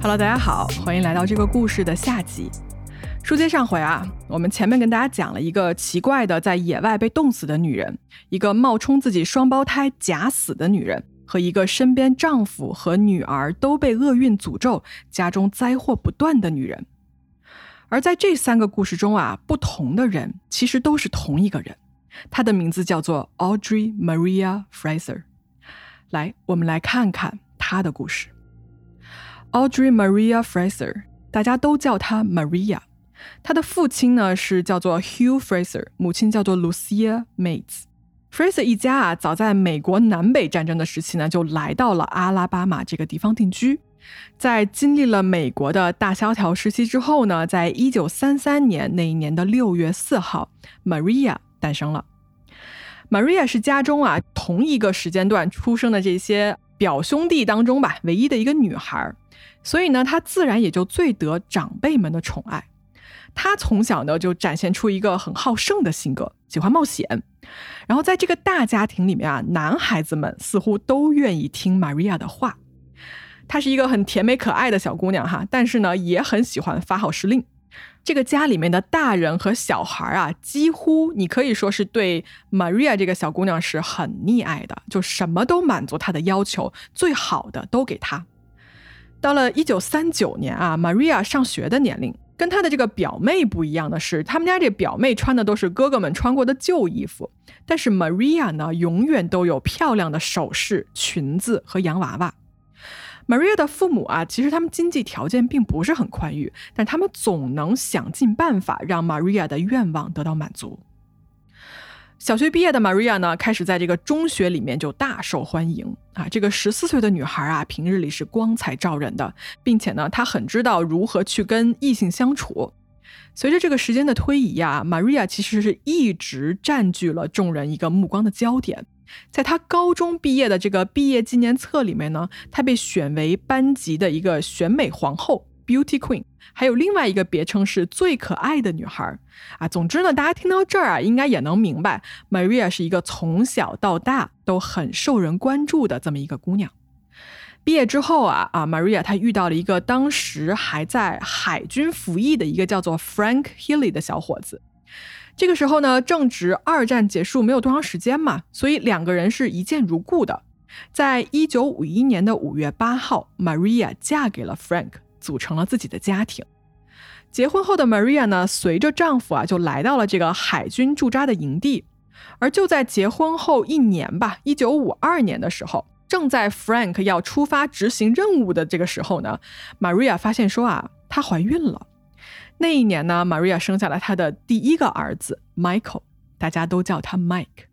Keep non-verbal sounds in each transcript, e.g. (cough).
Hello，大家好，欢迎来到这个故事的下集。书接上回啊，我们前面跟大家讲了一个奇怪的在野外被冻死的女人，一个冒充自己双胞胎假死的女人，和一个身边丈夫和女儿都被厄运诅咒、家中灾祸不断的女人。而在这三个故事中啊，不同的人其实都是同一个人，她的名字叫做 Audrey Maria Fraser。来，我们来看看她的故事。Audrey Maria Fraser，大家都叫她 Maria。她的父亲呢是叫做 Hugh Fraser，母亲叫做 Lucia Mates。Fraser 一家啊，早在美国南北战争的时期呢，就来到了阿拉巴马这个地方定居。在经历了美国的大萧条时期之后呢，在一九三三年那一年的六月四号，Maria 诞生了。Maria 是家中啊同一个时间段出生的这些表兄弟当中吧，唯一的一个女孩，所以呢，她自然也就最得长辈们的宠爱。她从小呢就展现出一个很好胜的性格，喜欢冒险。然后在这个大家庭里面啊，男孩子们似乎都愿意听 Maria 的话。她是一个很甜美可爱的小姑娘哈，但是呢，也很喜欢发号施令。这个家里面的大人和小孩啊，几乎你可以说是对 Maria 这个小姑娘是很溺爱的，就什么都满足她的要求，最好的都给她。到了一九三九年啊，Maria 上学的年龄，跟她的这个表妹不一样的是，他们家这表妹穿的都是哥哥们穿过的旧衣服，但是 Maria 呢，永远都有漂亮的首饰、裙子和洋娃娃。Maria 的父母啊，其实他们经济条件并不是很宽裕，但他们总能想尽办法让 Maria 的愿望得到满足。小学毕业的 Maria 呢，开始在这个中学里面就大受欢迎啊。这个十四岁的女孩啊，平日里是光彩照人的，并且呢，她很知道如何去跟异性相处。随着这个时间的推移啊，Maria 其实是一直占据了众人一个目光的焦点。在她高中毕业的这个毕业纪念册里面呢，她被选为班级的一个选美皇后 （Beauty Queen），还有另外一个别称是最可爱的女孩啊。总之呢，大家听到这儿啊，应该也能明白，Maria 是一个从小到大都很受人关注的这么一个姑娘。毕业之后啊啊，Maria 她遇到了一个当时还在海军服役的一个叫做 Frank Healy 的小伙子。这个时候呢，正值二战结束没有多长时间嘛，所以两个人是一见如故的。在一九五一年的五月八号，Maria 嫁给了 Frank，组成了自己的家庭。结婚后的 Maria 呢，随着丈夫啊，就来到了这个海军驻扎的营地。而就在结婚后一年吧，一九五二年的时候，正在 Frank 要出发执行任务的这个时候呢，Maria 发现说啊，她怀孕了。那一年呢，Maria 生下了她的第一个儿子 Michael，大家都叫他 Mike。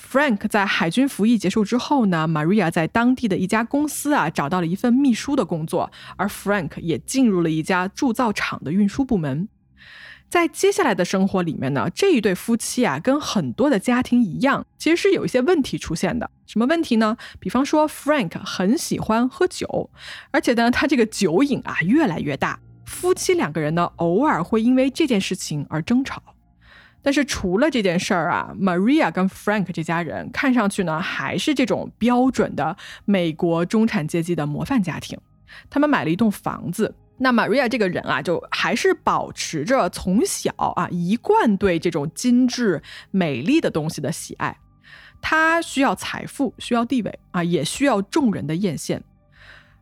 Frank 在海军服役结束之后呢，Maria 在当地的一家公司啊找到了一份秘书的工作，而 Frank 也进入了一家铸造厂的运输部门。在接下来的生活里面呢，这一对夫妻啊跟很多的家庭一样，其实是有一些问题出现的。什么问题呢？比方说 Frank 很喜欢喝酒，而且呢他这个酒瘾啊越来越大。夫妻两个人呢，偶尔会因为这件事情而争吵，但是除了这件事儿啊，Maria 跟 Frank 这家人看上去呢，还是这种标准的美国中产阶级的模范家庭。他们买了一栋房子，那 Maria 这个人啊，就还是保持着从小啊一贯对这种精致美丽的东西的喜爱。他需要财富，需要地位啊，也需要众人的艳羡。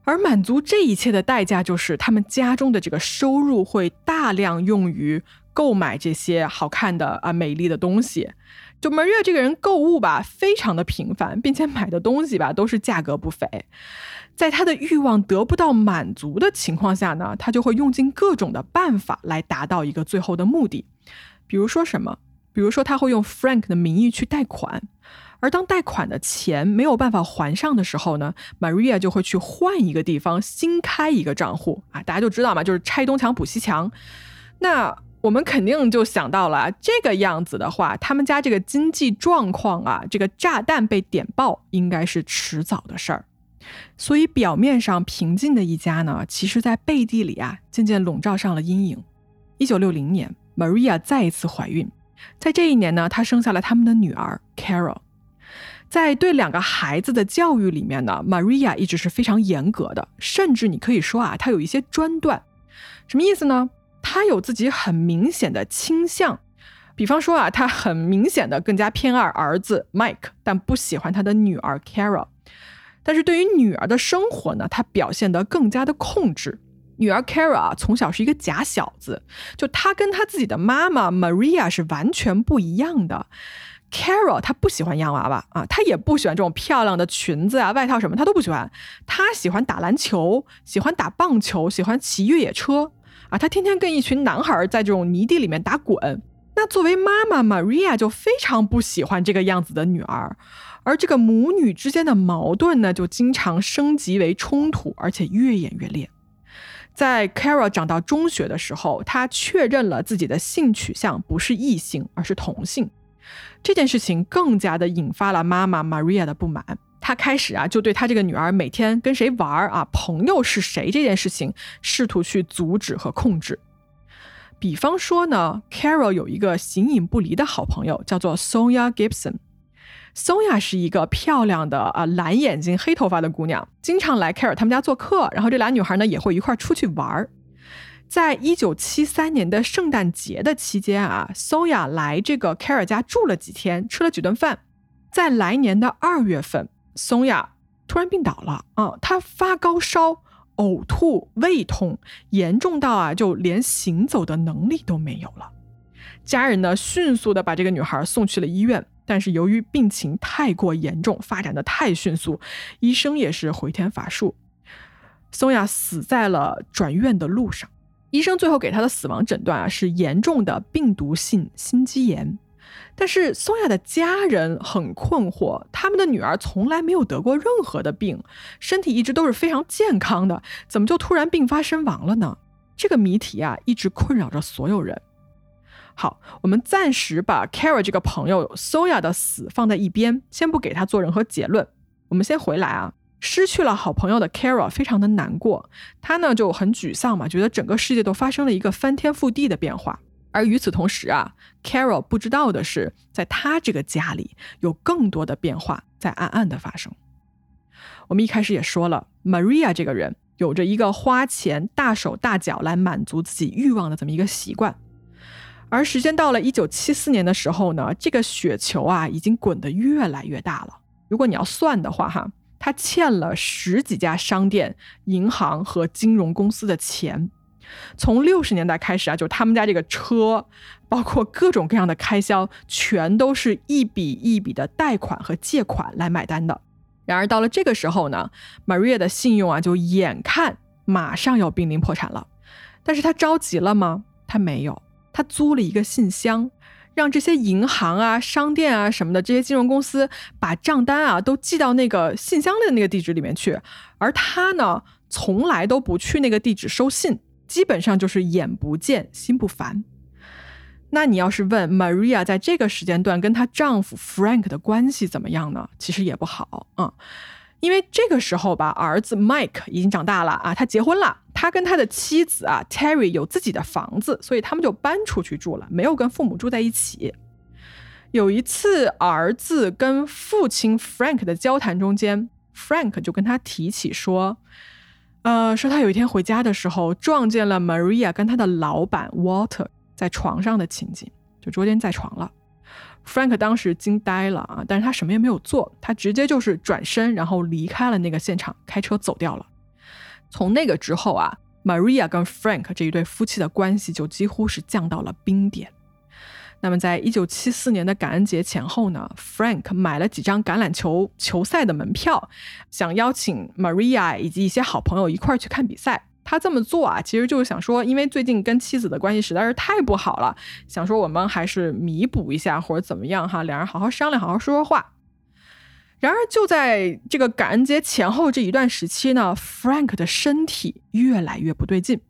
而满足这一切的代价，就是他们家中的这个收入会大量用于购买这些好看的啊美丽的东西。就 Maria 这个人购物吧，非常的频繁，并且买的东西吧都是价格不菲。在他的欲望得不到满足的情况下呢，他就会用尽各种的办法来达到一个最后的目的。比如说什么？比如说他会用 Frank 的名义去贷款。而当贷款的钱没有办法还上的时候呢，Maria 就会去换一个地方新开一个账户啊，大家就知道嘛，就是拆东墙补西墙。那我们肯定就想到了这个样子的话，他们家这个经济状况啊，这个炸弹被点爆应该是迟早的事儿。所以表面上平静的一家呢，其实在背地里啊，渐渐笼罩上了阴影。一九六零年 Maria 再一次怀孕，在这一年呢，她生下了他们的女儿 Carol。在对两个孩子的教育里面呢，Maria 一直是非常严格的，甚至你可以说啊，她有一些专断。什么意思呢？他有自己很明显的倾向。比方说啊，他很明显的更加偏爱儿子 Mike，但不喜欢他的女儿 Carol。但是对于女儿的生活呢，他表现得更加的控制。女儿 Carol 啊，从小是一个假小子，就她跟她自己的妈妈 Maria 是完全不一样的。Carol 她不喜欢洋娃娃啊，她也不喜欢这种漂亮的裙子啊、外套什么，她都不喜欢。她喜欢打篮球，喜欢打棒球，喜欢骑越野车啊。她天天跟一群男孩在这种泥地里面打滚。那作为妈妈 Maria 就非常不喜欢这个样子的女儿，而这个母女之间的矛盾呢，就经常升级为冲突，而且越演越烈。在 Carol 长到中学的时候，她确认了自己的性取向不是异性，而是同性。这件事情更加的引发了妈妈 Maria 的不满。他开始啊，就对他这个女儿每天跟谁玩儿啊，朋友是谁这件事情，试图去阻止和控制。比方说呢，Carol 有一个形影不离的好朋友，叫做 Sonia Gibson。Sonia 是一个漂亮的啊蓝眼睛黑头发的姑娘，经常来 Carol 他们家做客。然后这俩女孩呢也会一块儿出去玩儿。在一九七三年的圣诞节的期间啊，Sonia 来这个 Carol 家住了几天，吃了几顿饭。在来年的二月份松雅突然病倒了啊，她发高烧。呕吐、胃痛，严重到啊，就连行走的能力都没有了。家人呢，迅速的把这个女孩送去了医院，但是由于病情太过严重，发展的太迅速，医生也是回天乏术。松雅死在了转院的路上。医生最后给她的死亡诊断啊，是严重的病毒性心肌炎。但是松雅的家人很困惑，他们的女儿从来没有得过任何的病，身体一直都是非常健康的，怎么就突然病发身亡了呢？这个谜题啊，一直困扰着所有人。好，我们暂时把 Caro 这个朋友 Soya 的死放在一边，先不给他做任何结论。我们先回来啊，失去了好朋友的 Caro 非常的难过，他呢就很沮丧嘛，觉得整个世界都发生了一个翻天覆地的变化。而与此同时啊，Carol 不知道的是，在他这个家里有更多的变化在暗暗的发生。我们一开始也说了，Maria 这个人有着一个花钱大手大脚来满足自己欲望的这么一个习惯。而时间到了一九七四年的时候呢，这个雪球啊已经滚得越来越大了。如果你要算的话，哈，他欠了十几家商店、银行和金融公司的钱。从六十年代开始啊，就他们家这个车，包括各种各样的开销，全都是一笔一笔的贷款和借款来买单的。然而到了这个时候呢，Maria 的信用啊，就眼看马上要濒临破产了。但是他着急了吗？他没有，他租了一个信箱，让这些银行啊、商店啊什么的这些金融公司把账单啊都寄到那个信箱的那个地址里面去，而他呢，从来都不去那个地址收信。基本上就是眼不见心不烦。那你要是问 Maria 在这个时间段跟她丈夫 Frank 的关系怎么样呢？其实也不好啊，因为这个时候吧，儿子 Mike 已经长大了啊，他结婚了，他跟他的妻子啊 Terry 有自己的房子，所以他们就搬出去住了，没有跟父母住在一起。有一次，儿子跟父亲 Frank 的交谈中间，Frank 就跟他提起说。呃，说他有一天回家的时候，撞见了 Maria 跟他的老板 Walter 在床上的情景，就捉奸在床了。Frank 当时惊呆了啊，但是他什么也没有做，他直接就是转身，然后离开了那个现场，开车走掉了。从那个之后啊，Maria 跟 Frank 这一对夫妻的关系就几乎是降到了冰点。那么，在一九七四年的感恩节前后呢，Frank 买了几张橄榄球球赛的门票，想邀请 Maria 以及一些好朋友一块儿去看比赛。他这么做啊，其实就是想说，因为最近跟妻子的关系实在是太不好了，想说我们还是弥补一下或者怎么样哈，两人好好商量，好好说说话。然而，就在这个感恩节前后这一段时期呢，Frank 的身体越来越不对劲。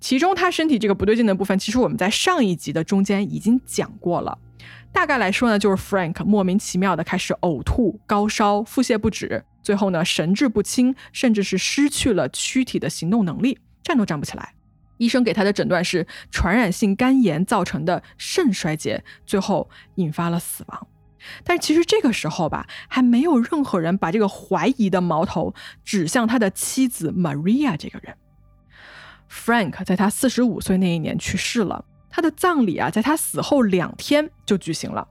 其中他身体这个不对劲的部分，其实我们在上一集的中间已经讲过了。大概来说呢，就是 Frank 莫名其妙的开始呕吐、高烧、腹泻不止，最后呢神志不清，甚至是失去了躯体的行动能力，站都站不起来。医生给他的诊断是传染性肝炎造成的肾衰竭，最后引发了死亡。但其实这个时候吧，还没有任何人把这个怀疑的矛头指向他的妻子 Maria 这个人。Frank 在他四十五岁那一年去世了，他的葬礼啊，在他死后两天就举行了。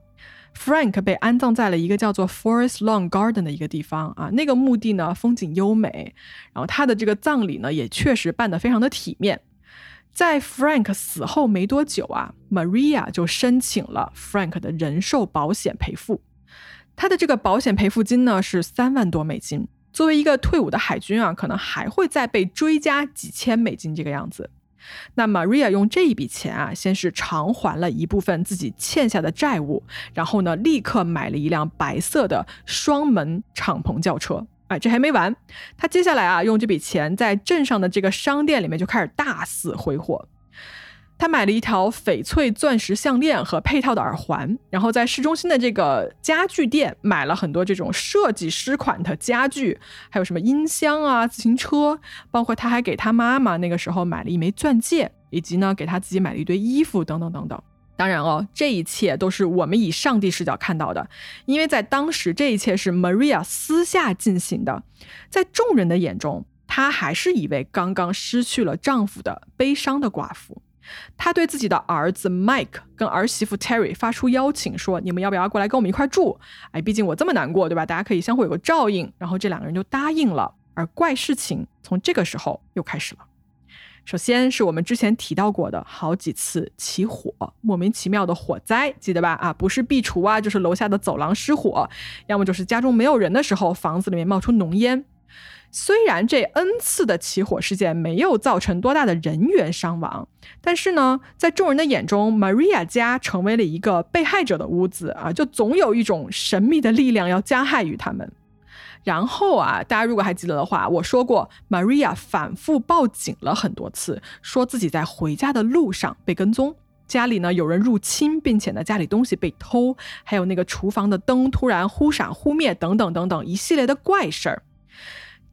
Frank 被安葬在了一个叫做 Forest Lawn Garden 的一个地方啊，那个墓地呢风景优美，然后他的这个葬礼呢也确实办得非常的体面。在 Frank 死后没多久啊，Maria 就申请了 Frank 的人寿保险赔付，他的这个保险赔付金呢是三万多美金。作为一个退伍的海军啊，可能还会再被追加几千美金这个样子。那 Maria 用这一笔钱啊，先是偿还了一部分自己欠下的债务，然后呢，立刻买了一辆白色的双门敞篷轿车。哎，这还没完，他接下来啊，用这笔钱在镇上的这个商店里面就开始大肆挥霍。他买了一条翡翠钻石项链和配套的耳环，然后在市中心的这个家具店买了很多这种设计师款的家具，还有什么音箱啊、自行车，包括他还给他妈妈那个时候买了一枚钻戒，以及呢给他自己买了一堆衣服等等等等。当然哦，这一切都是我们以上帝视角看到的，因为在当时这一切是 Maria 私下进行的，在众人的眼中，她还是一位刚刚失去了丈夫的悲伤的寡妇。他对自己的儿子 Mike 跟儿媳妇 Terry 发出邀请，说：“你们要不要过来跟我们一块住？哎，毕竟我这么难过，对吧？大家可以相互有个照应。”然后这两个人就答应了。而怪事情从这个时候又开始了。首先是我们之前提到过的好几次起火，莫名其妙的火灾，记得吧？啊，不是壁橱啊，就是楼下的走廊失火，要么就是家中没有人的时候，房子里面冒出浓烟。虽然这 N 次的起火事件没有造成多大的人员伤亡，但是呢，在众人的眼中，Maria 家成为了一个被害者的屋子啊，就总有一种神秘的力量要加害于他们。然后啊，大家如果还记得的话，我说过，Maria 反复报警了很多次，说自己在回家的路上被跟踪，家里呢有人入侵，并且呢家里东西被偷，还有那个厨房的灯突然忽闪忽灭，等等等等一系列的怪事儿。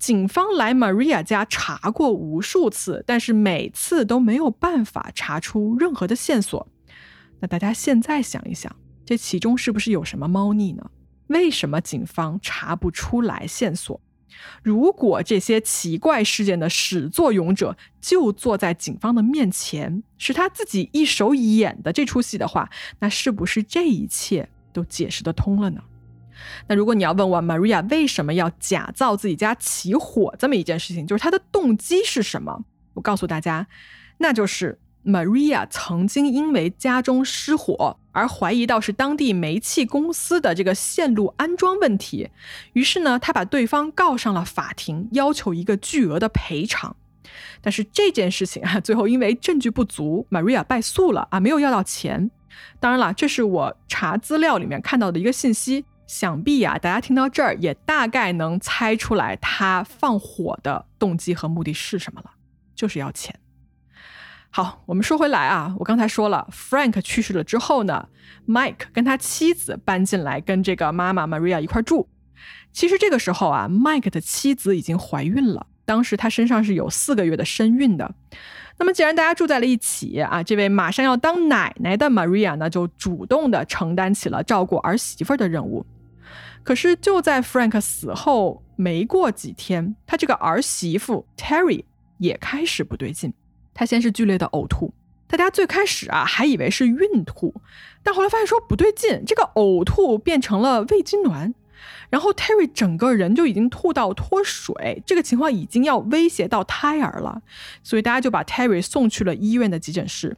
警方来 Maria 家查过无数次，但是每次都没有办法查出任何的线索。那大家现在想一想，这其中是不是有什么猫腻呢？为什么警方查不出来线索？如果这些奇怪事件的始作俑者就坐在警方的面前，是他自己一手演的这出戏的话，那是不是这一切都解释得通了呢？那如果你要问我 Maria 为什么要假造自己家起火这么一件事情，就是她的动机是什么？我告诉大家，那就是 Maria 曾经因为家中失火而怀疑到是当地煤气公司的这个线路安装问题，于是呢，她把对方告上了法庭，要求一个巨额的赔偿。但是这件事情啊，(laughs) 最后因为证据不足，Maria 败诉了啊，没有要到钱。当然了，这是我查资料里面看到的一个信息。想必呀，大家听到这儿也大概能猜出来他放火的动机和目的是什么了，就是要钱。好，我们说回来啊，我刚才说了，Frank 去世了之后呢，Mike 跟他妻子搬进来跟这个妈妈 Maria 一块住。其实这个时候啊，Mike 的妻子已经怀孕了，当时他身上是有四个月的身孕的。那么，既然大家住在了一起啊，这位马上要当奶奶的 Maria 呢，就主动的承担起了照顾儿媳妇的任务。可是就在 Frank 死后没过几天，他这个儿媳妇 Terry 也开始不对劲。她先是剧烈的呕吐，大家最开始啊还以为是孕吐，但后来发现说不对劲，这个呕吐变成了胃痉挛。然后 Terry 整个人就已经吐到脱水，这个情况已经要威胁到胎儿了，所以大家就把 Terry 送去了医院的急诊室。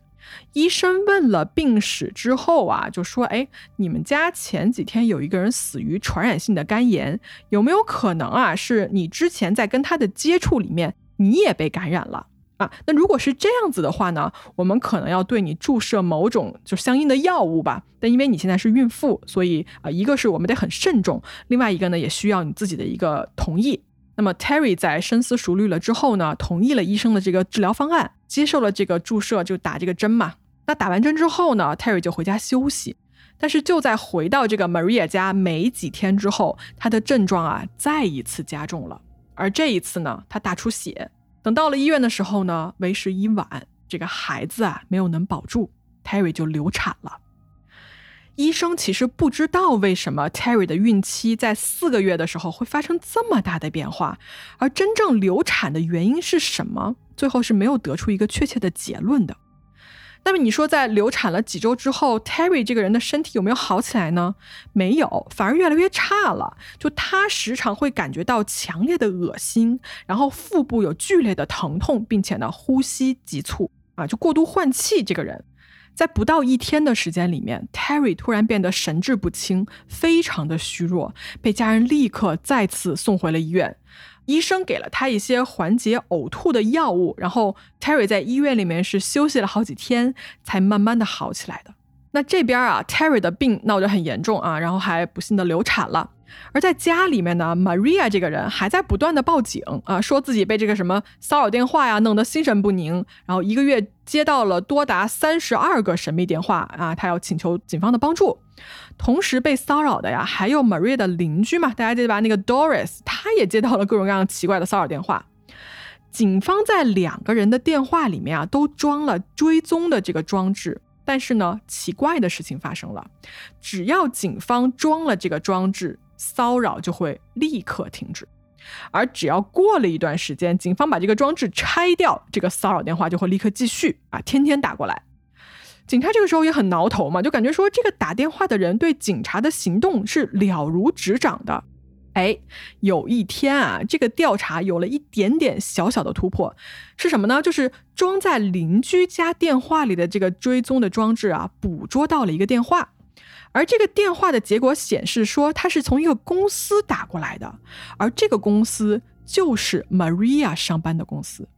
医生问了病史之后啊，就说：“哎，你们家前几天有一个人死于传染性的肝炎，有没有可能啊？是你之前在跟他的接触里面，你也被感染了？”啊，那如果是这样子的话呢，我们可能要对你注射某种就相应的药物吧。但因为你现在是孕妇，所以啊，一个是我们得很慎重，另外一个呢，也需要你自己的一个同意。那么 Terry 在深思熟虑了之后呢，同意了医生的这个治疗方案，接受了这个注射，就打这个针嘛。那打完针之后呢，Terry 就回家休息。但是就在回到这个 Maria 家没几天之后，他的症状啊再一次加重了，而这一次呢，他大出血。等到了医院的时候呢，为时已晚，这个孩子啊没有能保住，Terry 就流产了。医生其实不知道为什么 Terry 的孕期在四个月的时候会发生这么大的变化，而真正流产的原因是什么，最后是没有得出一个确切的结论的。那么你说，在流产了几周之后，Terry 这个人的身体有没有好起来呢？没有，反而越来越差了。就他时常会感觉到强烈的恶心，然后腹部有剧烈的疼痛，并且呢呼吸急促啊，就过度换气。这个人在不到一天的时间里面，Terry 突然变得神志不清，非常的虚弱，被家人立刻再次送回了医院。医生给了他一些缓解呕吐的药物，然后 Terry 在医院里面是休息了好几天，才慢慢的好起来的。那这边啊，Terry 的病闹得很严重啊，然后还不幸的流产了。而在家里面呢，Maria 这个人还在不断的报警啊，说自己被这个什么骚扰电话呀弄得心神不宁，然后一个月接到了多达三十二个神秘电话啊，他要请求警方的帮助。同时被骚扰的呀，还有 Maria 的邻居嘛，大家记得吧？那个 Doris，他也接到了各种各样奇怪的骚扰电话。警方在两个人的电话里面啊，都装了追踪的这个装置。但是呢，奇怪的事情发生了，只要警方装了这个装置，骚扰就会立刻停止。而只要过了一段时间，警方把这个装置拆掉，这个骚扰电话就会立刻继续啊，天天打过来。警察这个时候也很挠头嘛，就感觉说这个打电话的人对警察的行动是了如指掌的。哎，有一天啊，这个调查有了一点点小小的突破，是什么呢？就是装在邻居家电话里的这个追踪的装置啊，捕捉到了一个电话，而这个电话的结果显示说，它是从一个公司打过来的，而这个公司就是 Maria 上班的公司。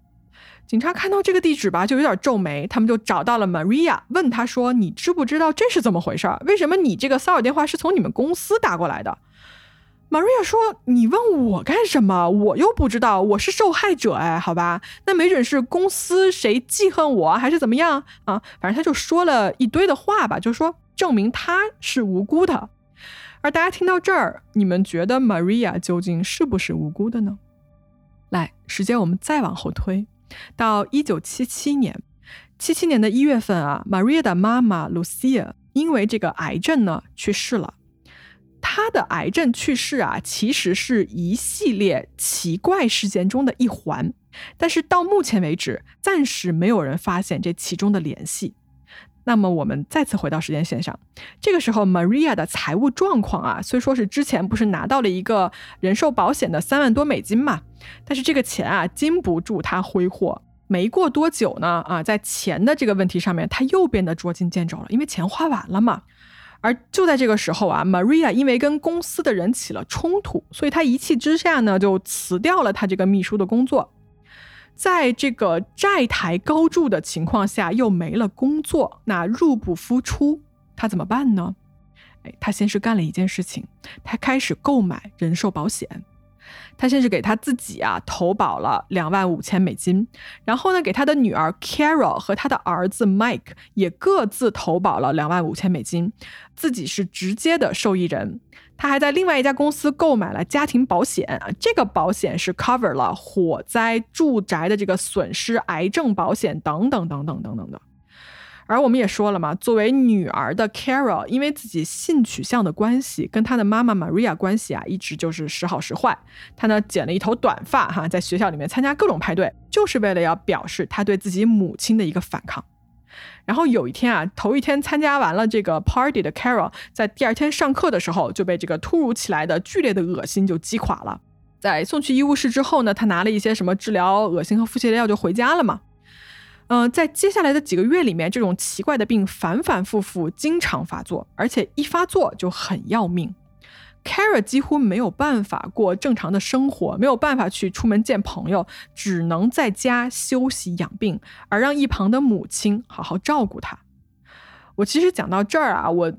警察看到这个地址吧，就有点皱眉。他们就找到了 Maria，问他说：“你知不知道这是怎么回事？为什么你这个骚扰电话是从你们公司打过来的？”Maria 说：“你问我干什么？我又不知道，我是受害者。哎，好吧，那没准是公司谁记恨我，还是怎么样啊？反正他就说了一堆的话吧，就说证明他是无辜的。而大家听到这儿，你们觉得 Maria 究竟是不是无辜的呢？来，时间我们再往后推。到一九七七年，七七年的一月份啊，Maria 的妈妈 Lucia 因为这个癌症呢去世了。她的癌症去世啊，其实是一系列奇怪事件中的一环，但是到目前为止，暂时没有人发现这其中的联系。那么我们再次回到时间线上，这个时候 Maria 的财务状况啊，虽说是之前不是拿到了一个人寿保险的三万多美金嘛，但是这个钱啊经不住他挥霍。没过多久呢，啊，在钱的这个问题上面，他又变得捉襟见肘了，因为钱花完了嘛。而就在这个时候啊，Maria 因为跟公司的人起了冲突，所以他一气之下呢，就辞掉了他这个秘书的工作。在这个债台高筑的情况下，又没了工作，那入不敷出，他怎么办呢？哎，他先是干了一件事情，他开始购买人寿保险。他先是给他自己啊投保了两万五千美金，然后呢，给他的女儿 Carol 和他的儿子 Mike 也各自投保了两万五千美金，自己是直接的受益人。他还在另外一家公司购买了家庭保险啊，这个保险是 cover 了火灾、住宅的这个损失、癌症保险等等等等等等的。而我们也说了嘛，作为女儿的 Carol，因为自己性取向的关系，跟她的妈妈 Maria 关系啊，一直就是时好时坏。她呢剪了一头短发哈，在学校里面参加各种派对，就是为了要表示她对自己母亲的一个反抗。然后有一天啊，头一天参加完了这个 party 的 Carol，在第二天上课的时候就被这个突如其来的剧烈的恶心就击垮了。在送去医务室之后呢，他拿了一些什么治疗恶心和腹泻的药就回家了嘛。嗯，在接下来的几个月里面，这种奇怪的病反反复复，经常发作，而且一发作就很要命。Kara 几乎没有办法过正常的生活，没有办法去出门见朋友，只能在家休息养病，而让一旁的母亲好好照顾他。我其实讲到这儿啊，我。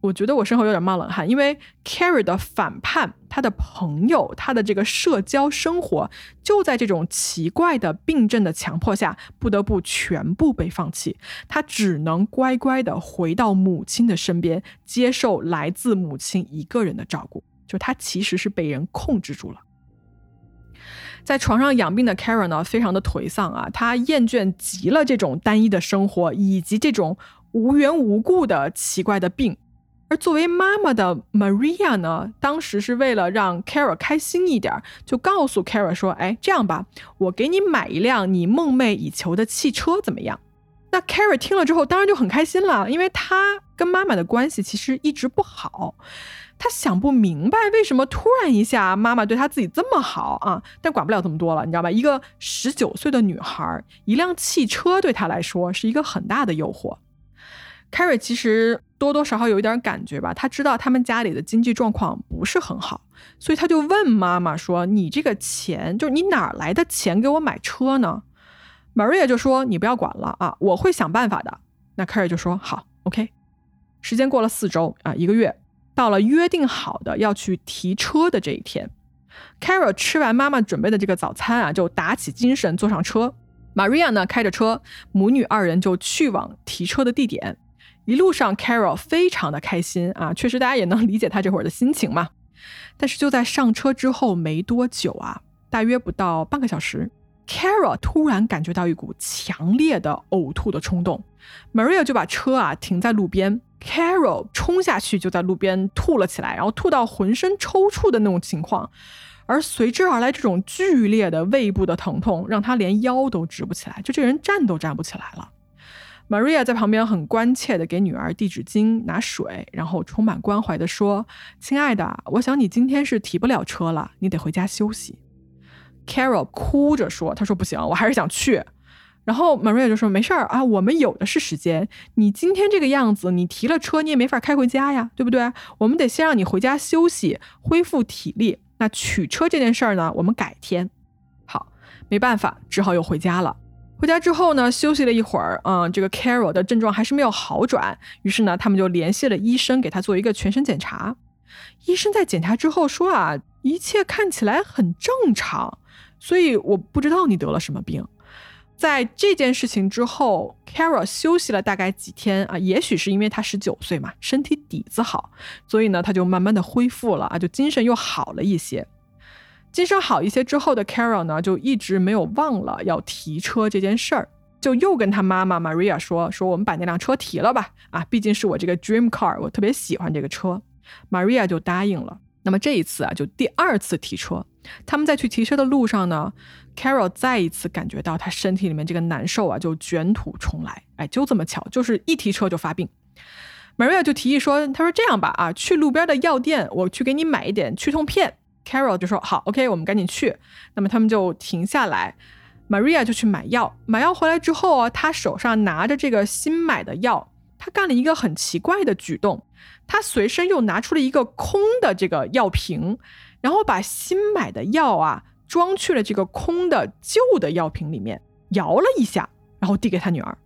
我觉得我身后有点冒冷汗，因为 Carrie 的反叛，他的朋友，他的这个社交生活，就在这种奇怪的病症的强迫下，不得不全部被放弃。他只能乖乖的回到母亲的身边，接受来自母亲一个人的照顾。就他其实是被人控制住了。在床上养病的 Carrie 呢，非常的颓丧啊，他厌倦极了这种单一的生活，以及这种无缘无故的奇怪的病。而作为妈妈的 Maria 呢，当时是为了让 Carol 开心一点，就告诉 Carol 说：“哎，这样吧，我给你买一辆你梦寐以求的汽车，怎么样？”那 Carol 听了之后，当然就很开心了，因为她跟妈妈的关系其实一直不好，她想不明白为什么突然一下妈妈对她自己这么好啊，但管不了这么多了，你知道吧？一个十九岁的女孩，一辆汽车对她来说是一个很大的诱惑。Carrie 其实多多少少有一点感觉吧，他知道他们家里的经济状况不是很好，所以他就问妈妈说：“你这个钱，就是你哪来的钱给我买车呢？”Maria 就说：“你不要管了啊，我会想办法的。”那 Carrie 就说：“好，OK。”时间过了四周啊，一个月，到了约定好的要去提车的这一天，Carrie 吃完妈妈准备的这个早餐啊，就打起精神坐上车。Maria 呢开着车，母女二人就去往提车的地点。一路上，Carol 非常的开心啊，确实大家也能理解他这会儿的心情嘛。但是就在上车之后没多久啊，大约不到半个小时，Carol 突然感觉到一股强烈的呕吐的冲动，Maria 就把车啊停在路边，Carol 冲下去就在路边吐了起来，然后吐到浑身抽搐的那种情况，而随之而来这种剧烈的胃部的疼痛，让他连腰都直不起来，就这人站都站不起来了。Maria 在旁边很关切地给女儿递纸巾、拿水，然后充满关怀地说：“亲爱的，我想你今天是提不了车了，你得回家休息。”Carol 哭着说：“他说不行，我还是想去。”然后 Maria 就说：“没事儿啊，我们有的是时间。你今天这个样子，你提了车你也没法开回家呀，对不对？我们得先让你回家休息，恢复体力。那取车这件事儿呢，我们改天。好，没办法，只好又回家了。”回家之后呢，休息了一会儿，嗯，这个 Carol 的症状还是没有好转，于是呢，他们就联系了医生，给他做一个全身检查。医生在检查之后说啊，一切看起来很正常，所以我不知道你得了什么病。在这件事情之后，Carol 休息了大概几天啊，也许是因为他十九岁嘛，身体底子好，所以呢，他就慢慢的恢复了啊，就精神又好了一些。精神好一些之后的 Carol 呢，就一直没有忘了要提车这件事儿，就又跟他妈妈 Maria 说说我们把那辆车提了吧，啊，毕竟是我这个 dream car，我特别喜欢这个车。Maria 就答应了。那么这一次啊，就第二次提车，他们在去提车的路上呢，Carol 再一次感觉到他身体里面这个难受啊，就卷土重来。哎，就这么巧，就是一提车就发病。Maria 就提议说，他说这样吧，啊，去路边的药店，我去给你买一点去痛片。Carol 就说：“好，OK，我们赶紧去。”那么他们就停下来，Maria 就去买药。买药回来之后啊，他手上拿着这个新买的药，他干了一个很奇怪的举动，他随身又拿出了一个空的这个药瓶，然后把新买的药啊装去了这个空的旧的药瓶里面，摇了一下，然后递给他女儿。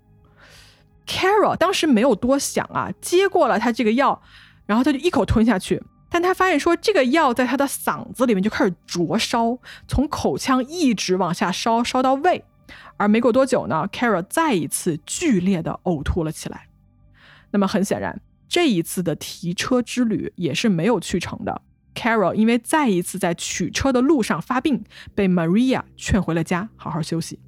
Carol 当时没有多想啊，接过了他这个药，然后他就一口吞下去。但他发现说，这个药在他的嗓子里面就开始灼烧，从口腔一直往下烧，烧到胃。而没过多久呢，Carol 再一次剧烈的呕吐了起来。那么很显然，这一次的提车之旅也是没有去成的。Carol 因为再一次在取车的路上发病，被 Maria 劝回了家，好好休息。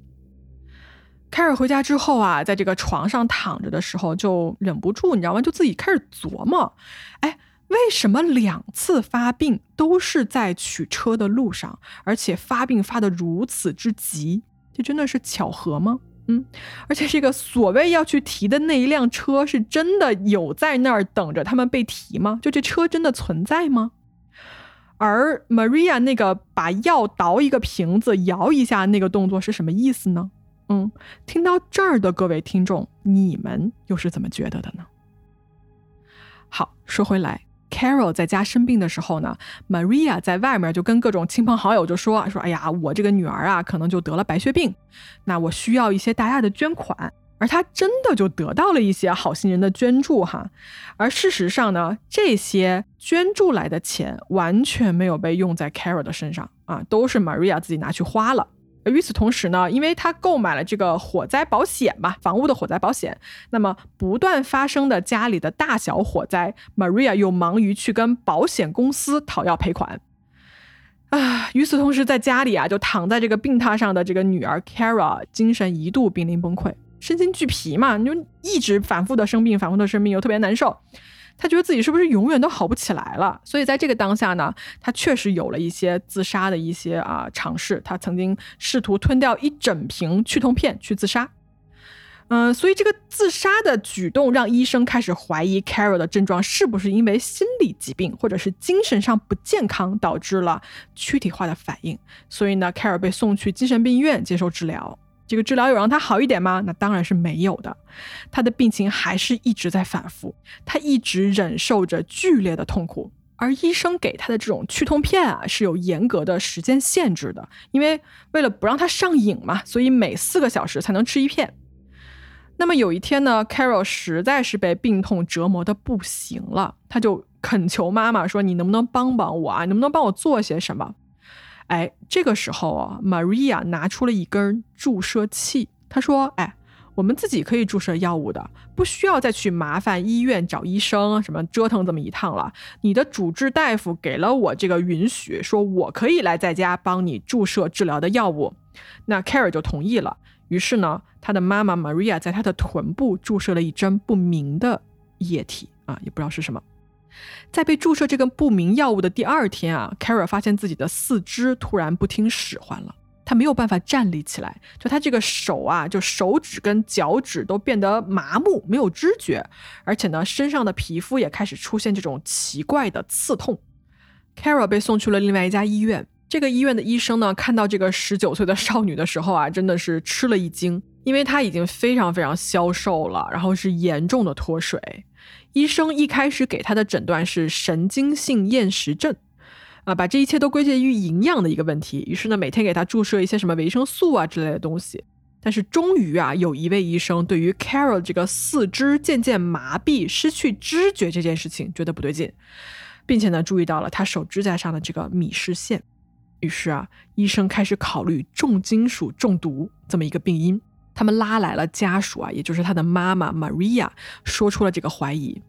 Carol 回家之后啊，在这个床上躺着的时候，就忍不住，你知道吗？就自己开始琢磨，哎。为什么两次发病都是在取车的路上，而且发病发的如此之急？这真的是巧合吗？嗯，而且这个所谓要去提的那一辆车，是真的有在那儿等着他们被提吗？就这车真的存在吗？而 Maria 那个把药倒一个瓶子摇一下那个动作是什么意思呢？嗯，听到这儿的各位听众，你们又是怎么觉得的呢？好，说回来。Carol 在家生病的时候呢，Maria 在外面就跟各种亲朋好友就说说，哎呀，我这个女儿啊，可能就得了白血病，那我需要一些大家的捐款，而她真的就得到了一些好心人的捐助哈，而事实上呢，这些捐助来的钱完全没有被用在 Carol 的身上啊，都是 Maria 自己拿去花了。与此同时呢，因为他购买了这个火灾保险嘛，房屋的火灾保险，那么不断发生的家里的大小火灾，Maria 又忙于去跟保险公司讨要赔款。啊，与此同时，在家里啊，就躺在这个病榻上的这个女儿 Kara，精神一度濒临崩溃，身心俱疲嘛，你就一直反复的生病，反复的生病，又特别难受。他觉得自己是不是永远都好不起来了？所以在这个当下呢，他确实有了一些自杀的一些啊尝试。他曾经试图吞掉一整瓶去痛片去自杀。嗯，所以这个自杀的举动让医生开始怀疑 Carol 的症状是不是因为心理疾病或者是精神上不健康导致了躯体化的反应。所以呢，Carol 被送去精神病院接受治疗。这个治疗有让他好一点吗？那当然是没有的，他的病情还是一直在反复，他一直忍受着剧烈的痛苦，而医生给他的这种去痛片啊是有严格的时间限制的，因为为了不让他上瘾嘛，所以每四个小时才能吃一片。那么有一天呢，Carol 实在是被病痛折磨的不行了，他就恳求妈妈说：“你能不能帮帮我啊？能不能帮我做些什么？”哎，这个时候啊，Maria 拿出了一根注射器。她说：“哎，我们自己可以注射药物的，不需要再去麻烦医院找医生，什么折腾这么一趟了。你的主治大夫给了我这个允许，说我可以来在家帮你注射治疗的药物。那 Carrie 就同意了。于是呢，他的妈妈 Maria 在他的臀部注射了一针不明的液体啊，也不知道是什么。”在被注射这个不明药物的第二天啊，Carol 发现自己的四肢突然不听使唤了，他没有办法站立起来，就他这个手啊，就手指跟脚趾都变得麻木，没有知觉，而且呢，身上的皮肤也开始出现这种奇怪的刺痛。Carol 被送去了另外一家医院，这个医院的医生呢，看到这个十九岁的少女的时候啊，真的是吃了一惊，因为她已经非常非常消瘦了，然后是严重的脱水。医生一开始给他的诊断是神经性厌食症，啊，把这一切都归结于营养的一个问题。于是呢，每天给他注射一些什么维生素啊之类的东西。但是终于啊，有一位医生对于 Carol 这个四肢渐渐麻痹、失去知觉这件事情觉得不对劲，并且呢，注意到了他手指甲上的这个米氏线。于是啊，医生开始考虑重金属中毒这么一个病因。他们拉来了家属啊，也就是他的妈妈 Maria，说出了这个怀疑。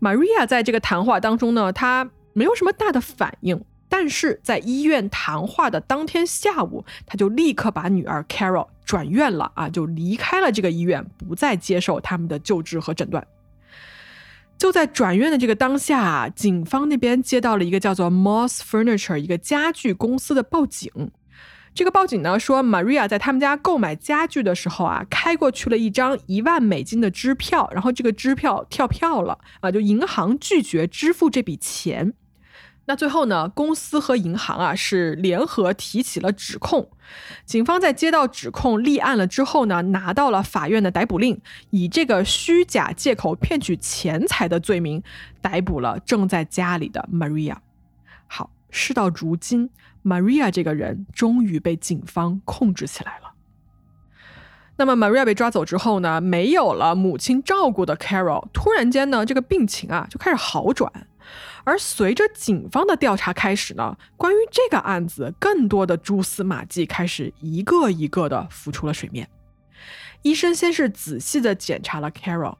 Maria 在这个谈话当中呢，她没有什么大的反应，但是在医院谈话的当天下午，他就立刻把女儿 Carol 转院了啊，就离开了这个医院，不再接受他们的救治和诊断。就在转院的这个当下，警方那边接到了一个叫做 Moss Furniture 一个家具公司的报警。这个报警呢说，Maria 在他们家购买家具的时候啊，开过去了一张一万美金的支票，然后这个支票跳票了啊，就银行拒绝支付这笔钱。那最后呢，公司和银行啊是联合提起了指控。警方在接到指控立案了之后呢，拿到了法院的逮捕令，以这个虚假借口骗取钱财的罪名逮捕了正在家里的 Maria。好，事到如今。Maria 这个人终于被警方控制起来了。那么 Maria 被抓走之后呢，没有了母亲照顾的 Carol，突然间呢，这个病情啊就开始好转。而随着警方的调查开始呢，关于这个案子更多的蛛丝马迹开始一个一个的浮出了水面。医生先是仔细的检查了 Carol，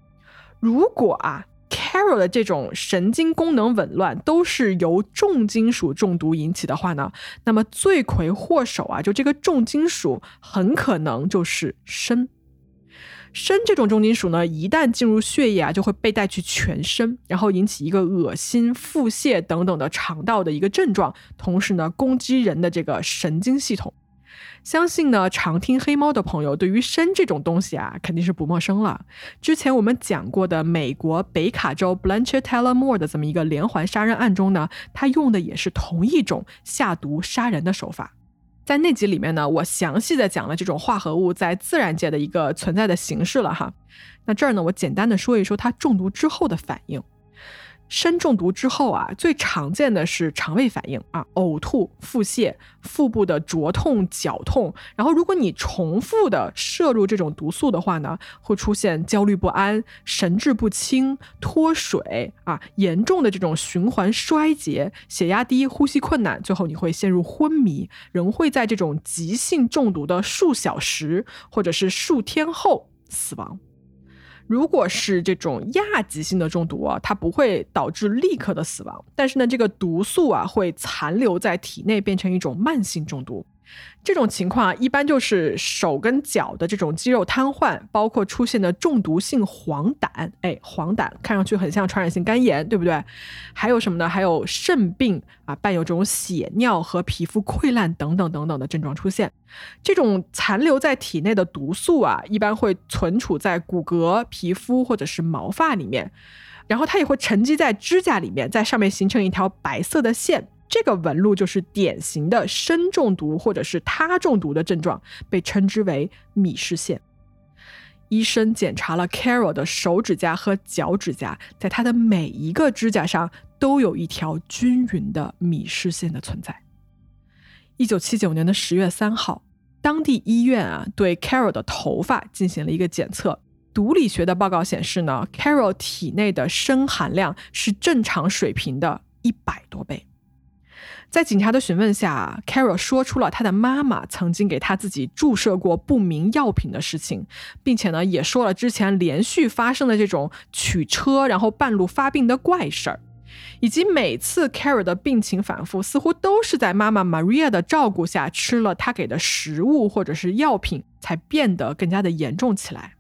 如果啊。Carol 的这种神经功能紊乱都是由重金属中毒引起的话呢，那么罪魁祸首啊，就这个重金属很可能就是砷。砷这种重金属呢，一旦进入血液啊，就会被带去全身，然后引起一个恶心、腹泻等等的肠道的一个症状，同时呢，攻击人的这个神经系统。相信呢，常听黑猫的朋友对于砷这种东西啊，肯定是不陌生了。之前我们讲过的美国北卡州 Blanche Taylor Moore 的这么一个连环杀人案中呢，他用的也是同一种下毒杀人的手法。在那集里面呢，我详细的讲了这种化合物在自然界的一个存在的形式了哈。那这儿呢，我简单的说一说它中毒之后的反应。砷中毒之后啊，最常见的是肠胃反应啊，呕吐、腹泻、腹部的灼痛、绞痛。然后，如果你重复的摄入这种毒素的话呢，会出现焦虑不安、神志不清、脱水啊，严重的这种循环衰竭、血压低、呼吸困难，最后你会陷入昏迷，人会在这种急性中毒的数小时或者是数天后死亡。如果是这种亚急性的中毒啊，它不会导致立刻的死亡，但是呢，这个毒素啊会残留在体内，变成一种慢性中毒。这种情况啊，一般就是手跟脚的这种肌肉瘫痪，包括出现的中毒性黄疸。哎，黄疸看上去很像传染性肝炎，对不对？还有什么呢？还有肾病啊，伴有这种血尿和皮肤溃烂等等等等的症状出现。这种残留在体内的毒素啊，一般会存储在骨骼、皮肤或者是毛发里面，然后它也会沉积在指甲里面，在上面形成一条白色的线。这个纹路就是典型的砷中毒或者是铊中毒的症状，被称之为米氏线。医生检查了 Carol 的手指甲和脚趾甲，在他的每一个指甲上都有一条均匀的米氏线的存在。一九七九年的十月三号，当地医院啊对 Carol 的头发进行了一个检测，毒理学的报告显示呢，Carol 体内的砷含量是正常水平的一百多倍。在警察的询问下，Carol 说出了他的妈妈曾经给他自己注射过不明药品的事情，并且呢，也说了之前连续发生的这种取车然后半路发病的怪事儿，以及每次 Carol 的病情反复，似乎都是在妈妈 Maria 的照顾下吃了他给的食物或者是药品才变得更加的严重起来。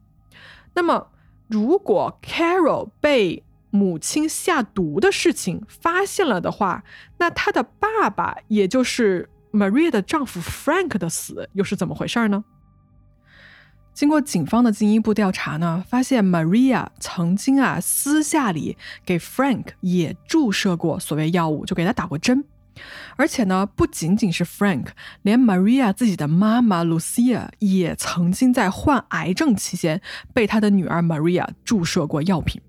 那么，如果 Carol 被母亲下毒的事情发现了的话，那她的爸爸，也就是 Maria 的丈夫 Frank 的死又是怎么回事呢？经过警方的进一步调查呢，发现 Maria 曾经啊私下里给 Frank 也注射过所谓药物，就给他打过针。而且呢，不仅仅是 Frank，连 Maria 自己的妈妈 Lucia 也曾经在患癌症期间被他的女儿 Maria 注射过药品。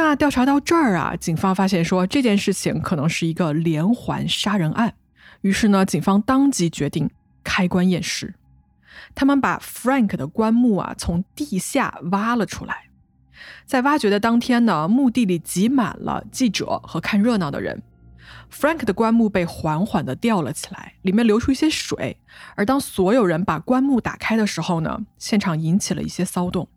那调查到这儿啊，警方发现说这件事情可能是一个连环杀人案，于是呢，警方当即决定开棺验尸。他们把 Frank 的棺木啊从地下挖了出来，在挖掘的当天呢，墓地里挤满了记者和看热闹的人。Frank 的棺木被缓缓地吊了起来，里面流出一些水。而当所有人把棺木打开的时候呢，现场引起了一些骚动。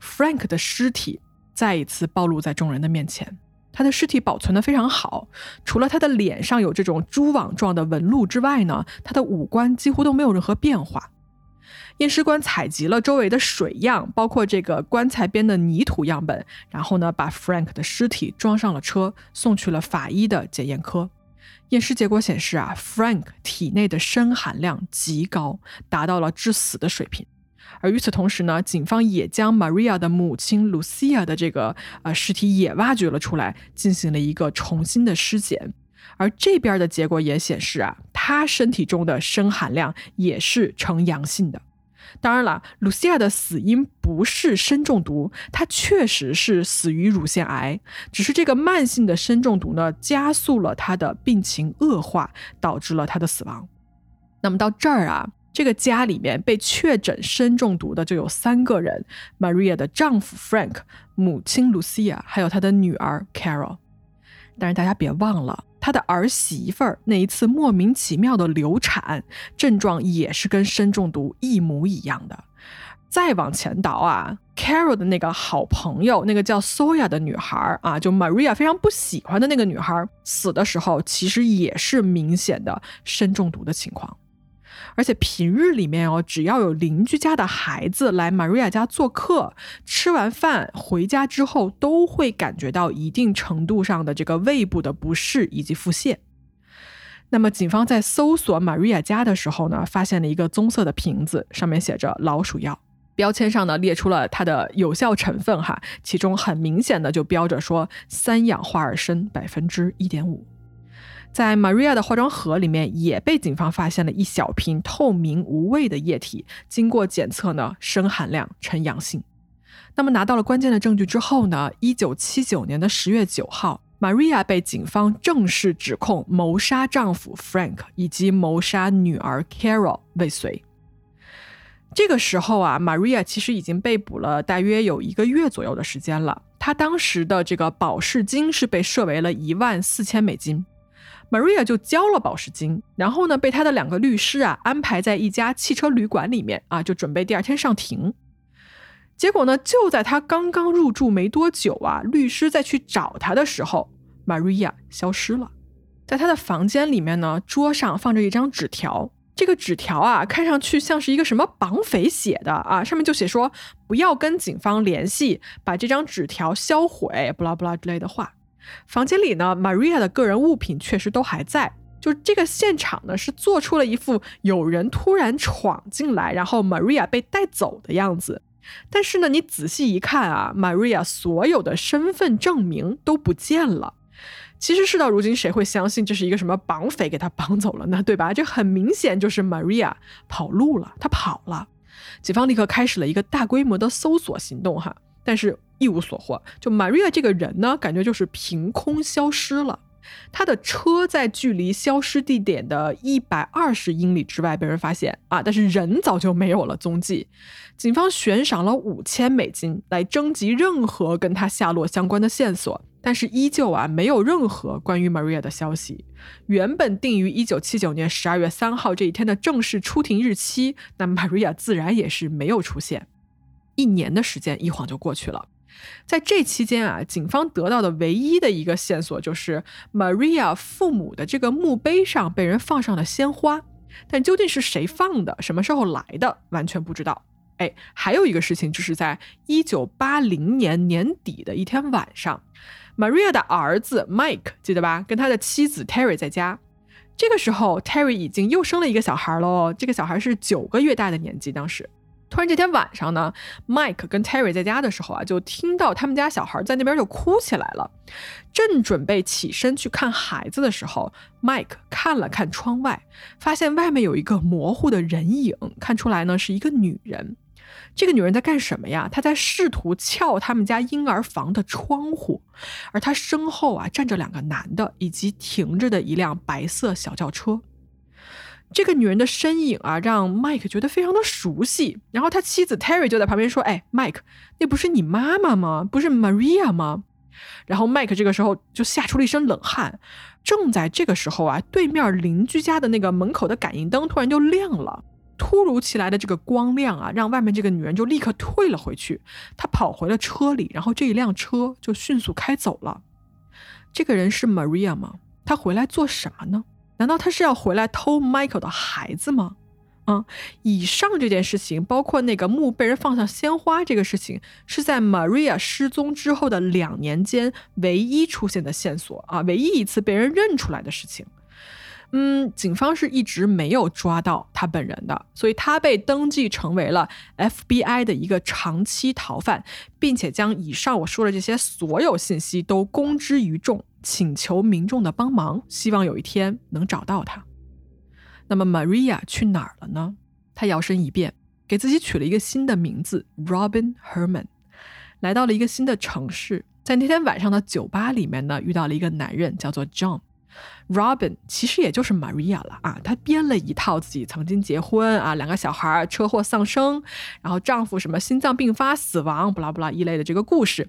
Frank 的尸体。再一次暴露在众人的面前，他的尸体保存的非常好，除了他的脸上有这种蛛网状的纹路之外呢，他的五官几乎都没有任何变化。验尸官采集了周围的水样，包括这个棺材边的泥土样本，然后呢，把 Frank 的尸体装上了车，送去了法医的检验科。验尸结果显示啊，Frank 体内的砷含量极高，达到了致死的水平。而与此同时呢，警方也将 Maria 的母亲 Lucia 的这个呃尸体也挖掘了出来，进行了一个重新的尸检。而这边的结果也显示啊，她身体中的砷含量也是呈阳性的。当然了，Lucia 的死因不是砷中毒，她确实是死于乳腺癌，只是这个慢性的砷中毒呢，加速了她的病情恶化，导致了她的死亡。那么到这儿啊。这个家里面被确诊砷中毒的就有三个人：Maria 的丈夫 Frank、母亲 Lucia，还有她的女儿 Carol。但是大家别忘了，她的儿媳妇儿那一次莫名其妙的流产，症状也是跟砷中毒一模一样的。再往前倒啊，Carol 的那个好朋友，那个叫 Soya 的女孩啊，就 Maria 非常不喜欢的那个女孩，死的时候其实也是明显的砷中毒的情况。而且平日里面哦，只要有邻居家的孩子来 Maria 家做客，吃完饭回家之后，都会感觉到一定程度上的这个胃部的不适以及腹泻。那么，警方在搜索 Maria 家的时候呢，发现了一个棕色的瓶子，上面写着老鼠药，标签上呢列出了它的有效成分哈，其中很明显的就标着说三氧化二砷百分之一点五。在 Maria 的化妆盒里面也被警方发现了一小瓶透明无味的液体，经过检测呢，砷含量呈阳性。那么拿到了关键的证据之后呢，一九七九年的十月九号，Maria 被警方正式指控谋杀丈夫 Frank 以及谋杀女儿 Carol 未遂。这个时候啊，Maria 其实已经被捕了大约有一个月左右的时间了。她当时的这个保释金是被设为了一万四千美金。Maria 就交了保释金，然后呢，被他的两个律师啊安排在一家汽车旅馆里面啊，就准备第二天上庭。结果呢，就在他刚刚入住没多久啊，律师再去找他的时候，Maria 消失了。在他的房间里面呢，桌上放着一张纸条，这个纸条啊，看上去像是一个什么绑匪写的啊，上面就写说不要跟警方联系，把这张纸条销毁，不拉不拉之类的话。房间里呢，Maria 的个人物品确实都还在，就这个现场呢是做出了一副有人突然闯进来，然后 Maria 被带走的样子。但是呢，你仔细一看啊，Maria 所有的身份证明都不见了。其实事到如今，谁会相信这是一个什么绑匪给他绑走了呢？对吧？这很明显就是 Maria 跑路了，她跑了。警方立刻开始了一个大规模的搜索行动，哈，但是一无所获。就 Maria 这个人呢，感觉就是凭空消失了。他的车在距离消失地点的一百二十英里之外被人发现啊，但是人早就没有了踪迹。警方悬赏了五千美金来征集任何跟他下落相关的线索。但是依旧啊，没有任何关于 Maria 的消息。原本定于一九七九年十二月三号这一天的正式出庭日期，那 Maria 自然也是没有出现。一年的时间一晃就过去了。在这期间啊，警方得到的唯一的一个线索就是 Maria 父母的这个墓碑上被人放上了鲜花，但究竟是谁放的，什么时候来的，完全不知道。哎，还有一个事情，就是在一九八零年年底的一天晚上。Maria 的儿子 Mike 记得吧？跟他的妻子 Terry 在家。这个时候，Terry 已经又生了一个小孩喽。这个小孩是九个月大的年纪。当时，突然这天晚上呢，Mike 跟 Terry 在家的时候啊，就听到他们家小孩在那边就哭起来了。正准备起身去看孩子的时候，Mike 看了看窗外，发现外面有一个模糊的人影，看出来呢是一个女人。这个女人在干什么呀？她在试图撬他们家婴儿房的窗户，而她身后啊站着两个男的，以及停着的一辆白色小轿车。这个女人的身影啊，让 Mike 觉得非常的熟悉。然后他妻子 Terry 就在旁边说：“哎，Mike，那不是你妈妈吗？不是 Maria 吗？”然后 Mike 这个时候就吓出了一身冷汗。正在这个时候啊，对面邻居家的那个门口的感应灯突然就亮了。突如其来的这个光亮啊，让外面这个女人就立刻退了回去。她跑回了车里，然后这一辆车就迅速开走了。这个人是 Maria 吗？她回来做什么呢？难道他是要回来偷 Michael 的孩子吗？嗯，以上这件事情，包括那个墓被人放上鲜花这个事情，是在 Maria 失踪之后的两年间唯一出现的线索啊，唯一一次被人认出来的事情。嗯，警方是一直没有抓到他本人的，所以他被登记成为了 FBI 的一个长期逃犯，并且将以上我说的这些所有信息都公之于众，请求民众的帮忙，希望有一天能找到他。那么 Maria 去哪儿了呢？他摇身一变，给自己取了一个新的名字 Robin Herman，来到了一个新的城市，在那天晚上的酒吧里面呢，遇到了一个男人，叫做 John。Robin 其实也就是 Maria 了啊，她编了一套自己曾经结婚啊，两个小孩车祸丧生，然后丈夫什么心脏病发死亡，不拉不拉一类的这个故事，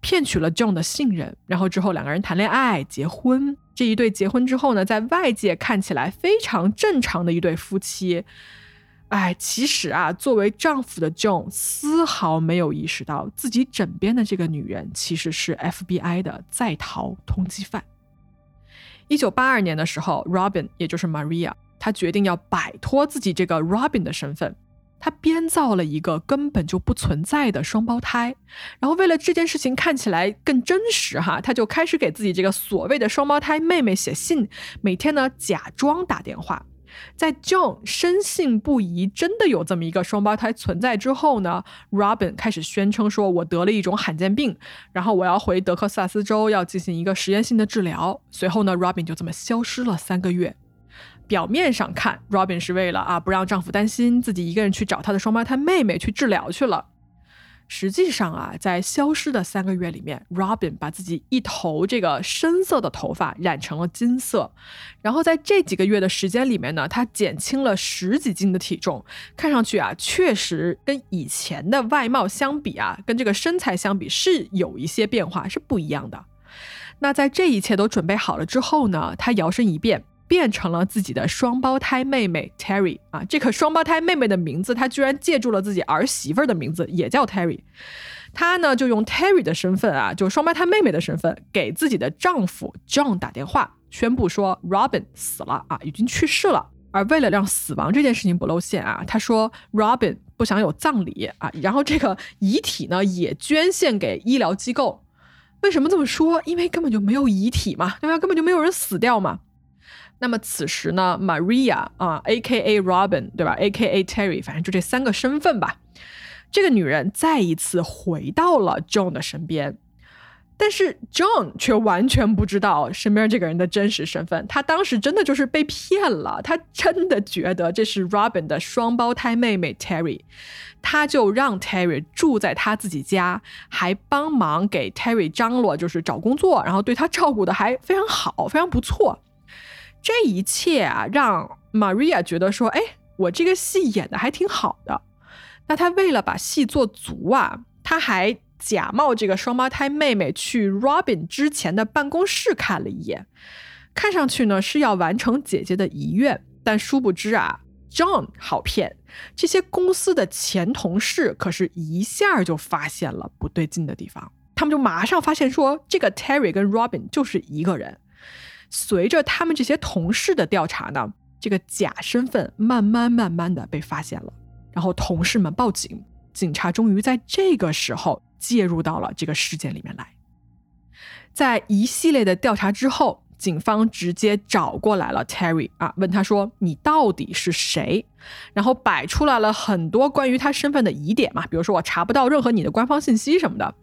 骗取了 John 的信任，然后之后两个人谈恋爱结婚。这一对结婚之后呢，在外界看起来非常正常的一对夫妻，哎，其实啊，作为丈夫的 John 丝毫没有意识到自己枕边的这个女人其实是 FBI 的在逃通缉犯。一九八二年的时候，Robin 也就是 Maria，她决定要摆脱自己这个 Robin 的身份，他编造了一个根本就不存在的双胞胎，然后为了这件事情看起来更真实哈，他就开始给自己这个所谓的双胞胎妹妹写信，每天呢假装打电话。在 John 深信不疑，真的有这么一个双胞胎存在之后呢，Robin 开始宣称说：“我得了一种罕见病，然后我要回德克萨斯州要进行一个实验性的治疗。”随后呢，Robin 就这么消失了三个月。表面上看，Robin 是为了啊不让丈夫担心，自己一个人去找他的双胞胎妹妹去治疗去了。实际上啊，在消失的三个月里面，Robin 把自己一头这个深色的头发染成了金色，然后在这几个月的时间里面呢，她减轻了十几斤的体重，看上去啊，确实跟以前的外貌相比啊，跟这个身材相比是有一些变化，是不一样的。那在这一切都准备好了之后呢，她摇身一变。变成了自己的双胞胎妹妹 Terry 啊，这个双胞胎妹妹的名字，她居然借助了自己儿媳妇的名字，也叫 Terry。她呢就用 Terry 的身份啊，就双胞胎妹妹的身份，给自己的丈夫 John 打电话，宣布说 Robin 死了啊，已经去世了。而为了让死亡这件事情不露馅啊，他说 Robin 不想有葬礼啊，然后这个遗体呢也捐献给医疗机构。为什么这么说？因为根本就没有遗体嘛，对吧？根本就没有人死掉嘛。那么此时呢，Maria 啊，A.K.A. Robin，对吧？A.K.A. Terry，反正就这三个身份吧。这个女人再一次回到了 John 的身边。但是 John 却完全不知道身边这个人的真实身份，他当时真的就是被骗了，他真的觉得这是 Robin 的双胞胎妹妹 Terry，他就让 Terry 住在他自己家，还帮忙给 Terry 张罗，就是找工作，然后对他照顾的还非常好，非常不错。这一切啊，让 Maria 觉得说，哎，我这个戏演的还挺好的。那他为了把戏做足啊，他还。假冒这个双胞胎妹妹去 Robin 之前的办公室看了一眼，看上去呢是要完成姐姐的遗愿，但殊不知啊，John 好骗，这些公司的前同事可是一下就发现了不对劲的地方，他们就马上发现说这个 Terry 跟 Robin 就是一个人。随着他们这些同事的调查呢，这个假身份慢慢慢慢的被发现了，然后同事们报警，警察终于在这个时候。介入到了这个事件里面来，在一系列的调查之后，警方直接找过来了 Terry 啊，问他说：“你到底是谁？”然后摆出来了很多关于他身份的疑点嘛，比如说我查不到任何你的官方信息什么的。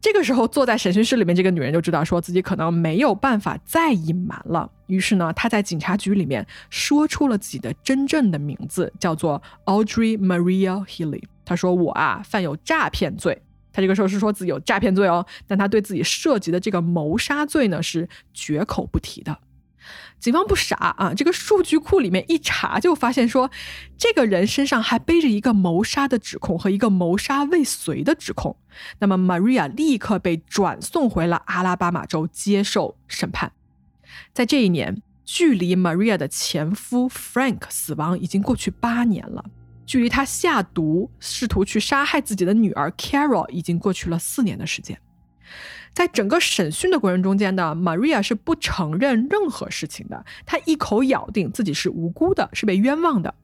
这个时候，坐在审讯室里面这个女人就知道说自己可能没有办法再隐瞒了，于是呢，她在警察局里面说出了自己的真正的名字，叫做 Audrey Maria Healy。她说：“我啊，犯有诈骗罪。她这个时候是说自己有诈骗罪哦，但她对自己涉及的这个谋杀罪呢是绝口不提的。警方不傻啊，这个数据库里面一查就发现说，这个人身上还背着一个谋杀的指控和一个谋杀未遂的指控。那么，Maria 立刻被转送回了阿拉巴马州接受审判。在这一年，距离 Maria 的前夫 Frank 死亡已经过去八年了。”距离他下毒试图去杀害自己的女儿 Carol 已经过去了四年的时间，在整个审讯的过程中间呢，Maria 是不承认任何事情的，她一口咬定自己是无辜的，是被冤枉的。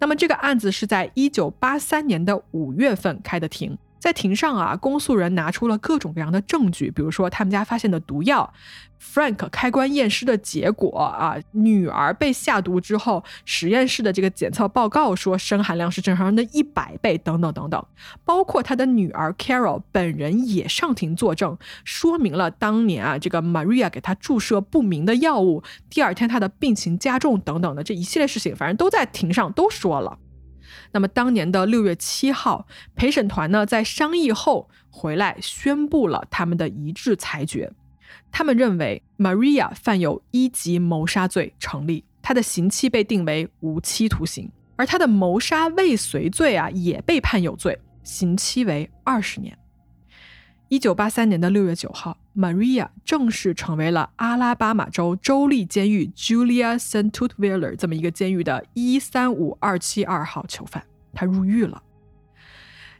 那么这个案子是在一九八三年的五月份开的庭。在庭上啊，公诉人拿出了各种各样的证据，比如说他们家发现的毒药，Frank 开棺验尸的结果啊，女儿被下毒之后实验室的这个检测报告说砷含量是正常人的一百倍，等等等等，包括他的女儿 Carol 本人也上庭作证，说明了当年啊这个 Maria 给他注射不明的药物，第二天他的病情加重等等的这一系列事情，反正都在庭上都说了。那么当年的六月七号，陪审团呢在商议后回来宣布了他们的一致裁决。他们认为 Maria 犯有一级谋杀罪成立，他的刑期被定为无期徒刑，而他的谋杀未遂罪啊也被判有罪，刑期为二十年。一九八三年的六月九号，Maria 正式成为了阿拉巴马州州立监狱 Julia Santutviller 这么一个监狱的一三五二七二号囚犯，他入狱了。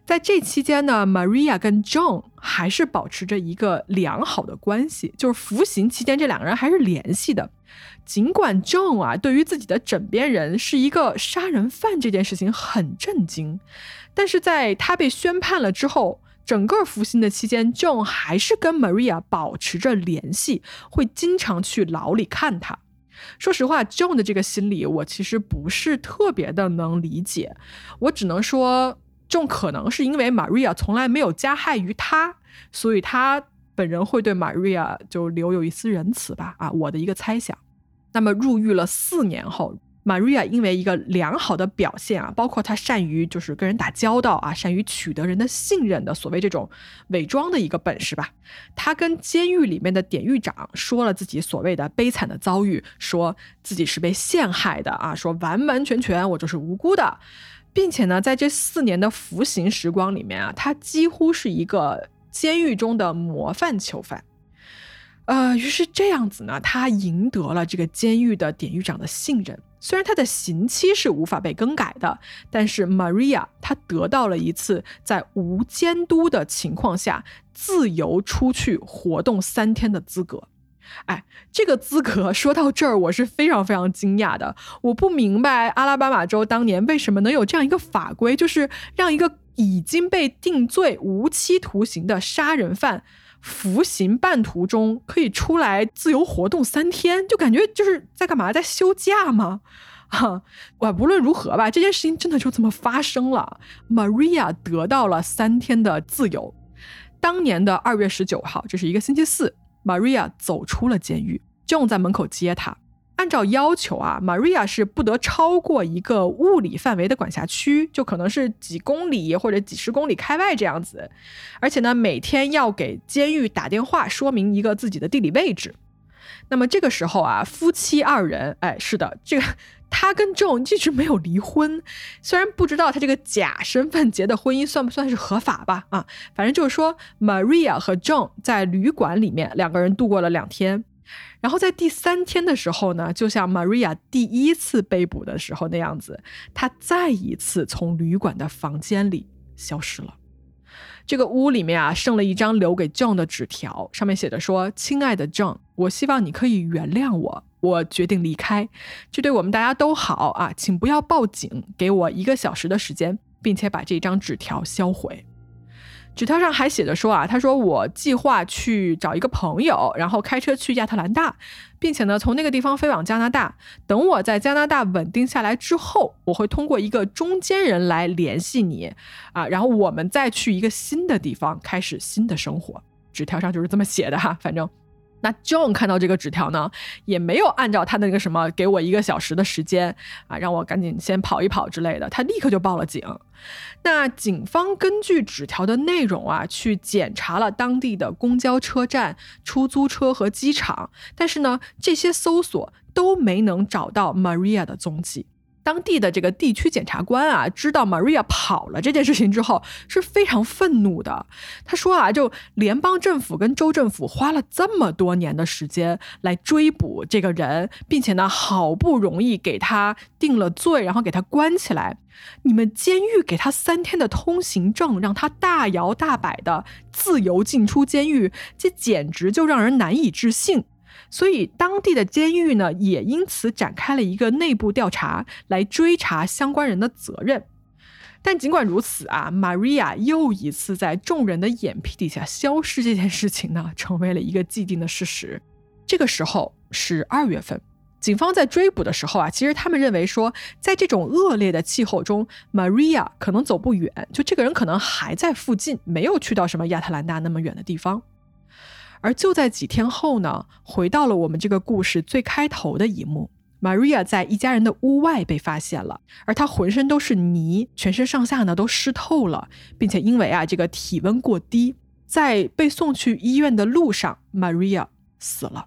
在这期间呢，Maria 跟 John 还是保持着一个良好的关系，就是服刑期间这两个人还是联系的。尽管 John 啊对于自己的枕边人是一个杀人犯这件事情很震惊，但是在他被宣判了之后。整个服刑的期间，John 还是跟 Maria 保持着联系，会经常去牢里看他。说实话，John 的这个心理，我其实不是特别的能理解。我只能说，John 可能是因为 Maria 从来没有加害于他，所以他本人会对 Maria 就留有一丝仁慈吧。啊，我的一个猜想。那么入狱了四年后。Maria 因为一个良好的表现啊，包括她善于就是跟人打交道啊，善于取得人的信任的所谓这种伪装的一个本事吧，她跟监狱里面的典狱长说了自己所谓的悲惨的遭遇，说自己是被陷害的啊，说完完全全我就是无辜的，并且呢，在这四年的服刑时光里面啊，他几乎是一个监狱中的模范囚犯。呃，于是这样子呢，他赢得了这个监狱的典狱长的信任。虽然他的刑期是无法被更改的，但是 Maria 她得到了一次在无监督的情况下自由出去活动三天的资格。哎，这个资格说到这儿，我是非常非常惊讶的。我不明白阿拉巴马州当年为什么能有这样一个法规，就是让一个已经被定罪无期徒刑的杀人犯，服刑半途中可以出来自由活动三天，就感觉就是在干嘛，在休假吗？哈，我无论如何吧，这件事情真的就这么发生了。Maria 得到了三天的自由。当年的二月十九号，这是一个星期四。Maria 走出了监狱，John 在门口接她。按照要求啊，Maria 是不得超过一个物理范围的管辖区，就可能是几公里或者几十公里开外这样子。而且呢，每天要给监狱打电话，说明一个自己的地理位置。那么这个时候啊，夫妻二人，哎，是的，这个。他跟 John 一直没有离婚，虽然不知道他这个假身份结的婚姻算不算是合法吧？啊，反正就是说，Maria 和 John 在旅馆里面两个人度过了两天，然后在第三天的时候呢，就像 Maria 第一次被捕的时候那样子，他再一次从旅馆的房间里消失了。这个屋里面啊，剩了一张留给 John 的纸条，上面写着说：“亲爱的 John，我希望你可以原谅我。”我决定离开，这对我们大家都好啊！请不要报警，给我一个小时的时间，并且把这张纸条销毁。纸条上还写着说啊，他说我计划去找一个朋友，然后开车去亚特兰大，并且呢从那个地方飞往加拿大。等我在加拿大稳定下来之后，我会通过一个中间人来联系你啊，然后我们再去一个新的地方开始新的生活。纸条上就是这么写的哈，反正。那 John 看到这个纸条呢，也没有按照他的那个什么给我一个小时的时间啊，让我赶紧先跑一跑之类的，他立刻就报了警。那警方根据纸条的内容啊，去检查了当地的公交车站、出租车和机场，但是呢，这些搜索都没能找到 Maria 的踪迹。当地的这个地区检察官啊，知道 Maria 跑了这件事情之后，是非常愤怒的。他说啊，就联邦政府跟州政府花了这么多年的时间来追捕这个人，并且呢，好不容易给他定了罪，然后给他关起来，你们监狱给他三天的通行证，让他大摇大摆的自由进出监狱，这简直就让人难以置信。所以，当地的监狱呢，也因此展开了一个内部调查，来追查相关人的责任。但尽管如此啊，Maria 又一次在众人的眼皮底下消失，这件事情呢，成为了一个既定的事实。这个时候是二月份，警方在追捕的时候啊，其实他们认为说，在这种恶劣的气候中，Maria 可能走不远，就这个人可能还在附近，没有去到什么亚特兰大那么远的地方。而就在几天后呢，回到了我们这个故事最开头的一幕，Maria 在一家人的屋外被发现了，而她浑身都是泥，全身上下呢都湿透了，并且因为啊这个体温过低，在被送去医院的路上，Maria 死了。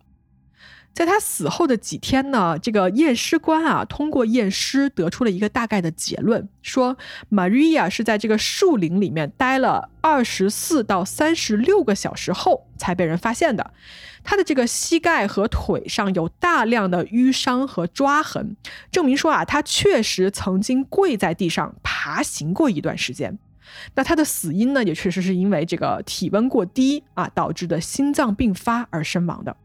在他死后的几天呢，这个验尸官啊，通过验尸得出了一个大概的结论，说 Maria 是在这个树林里面待了二十四到三十六个小时后才被人发现的。他的这个膝盖和腿上有大量的淤伤和抓痕，证明说啊，他确实曾经跪在地上爬行过一段时间。那他的死因呢，也确实是因为这个体温过低啊导致的心脏病发而身亡的。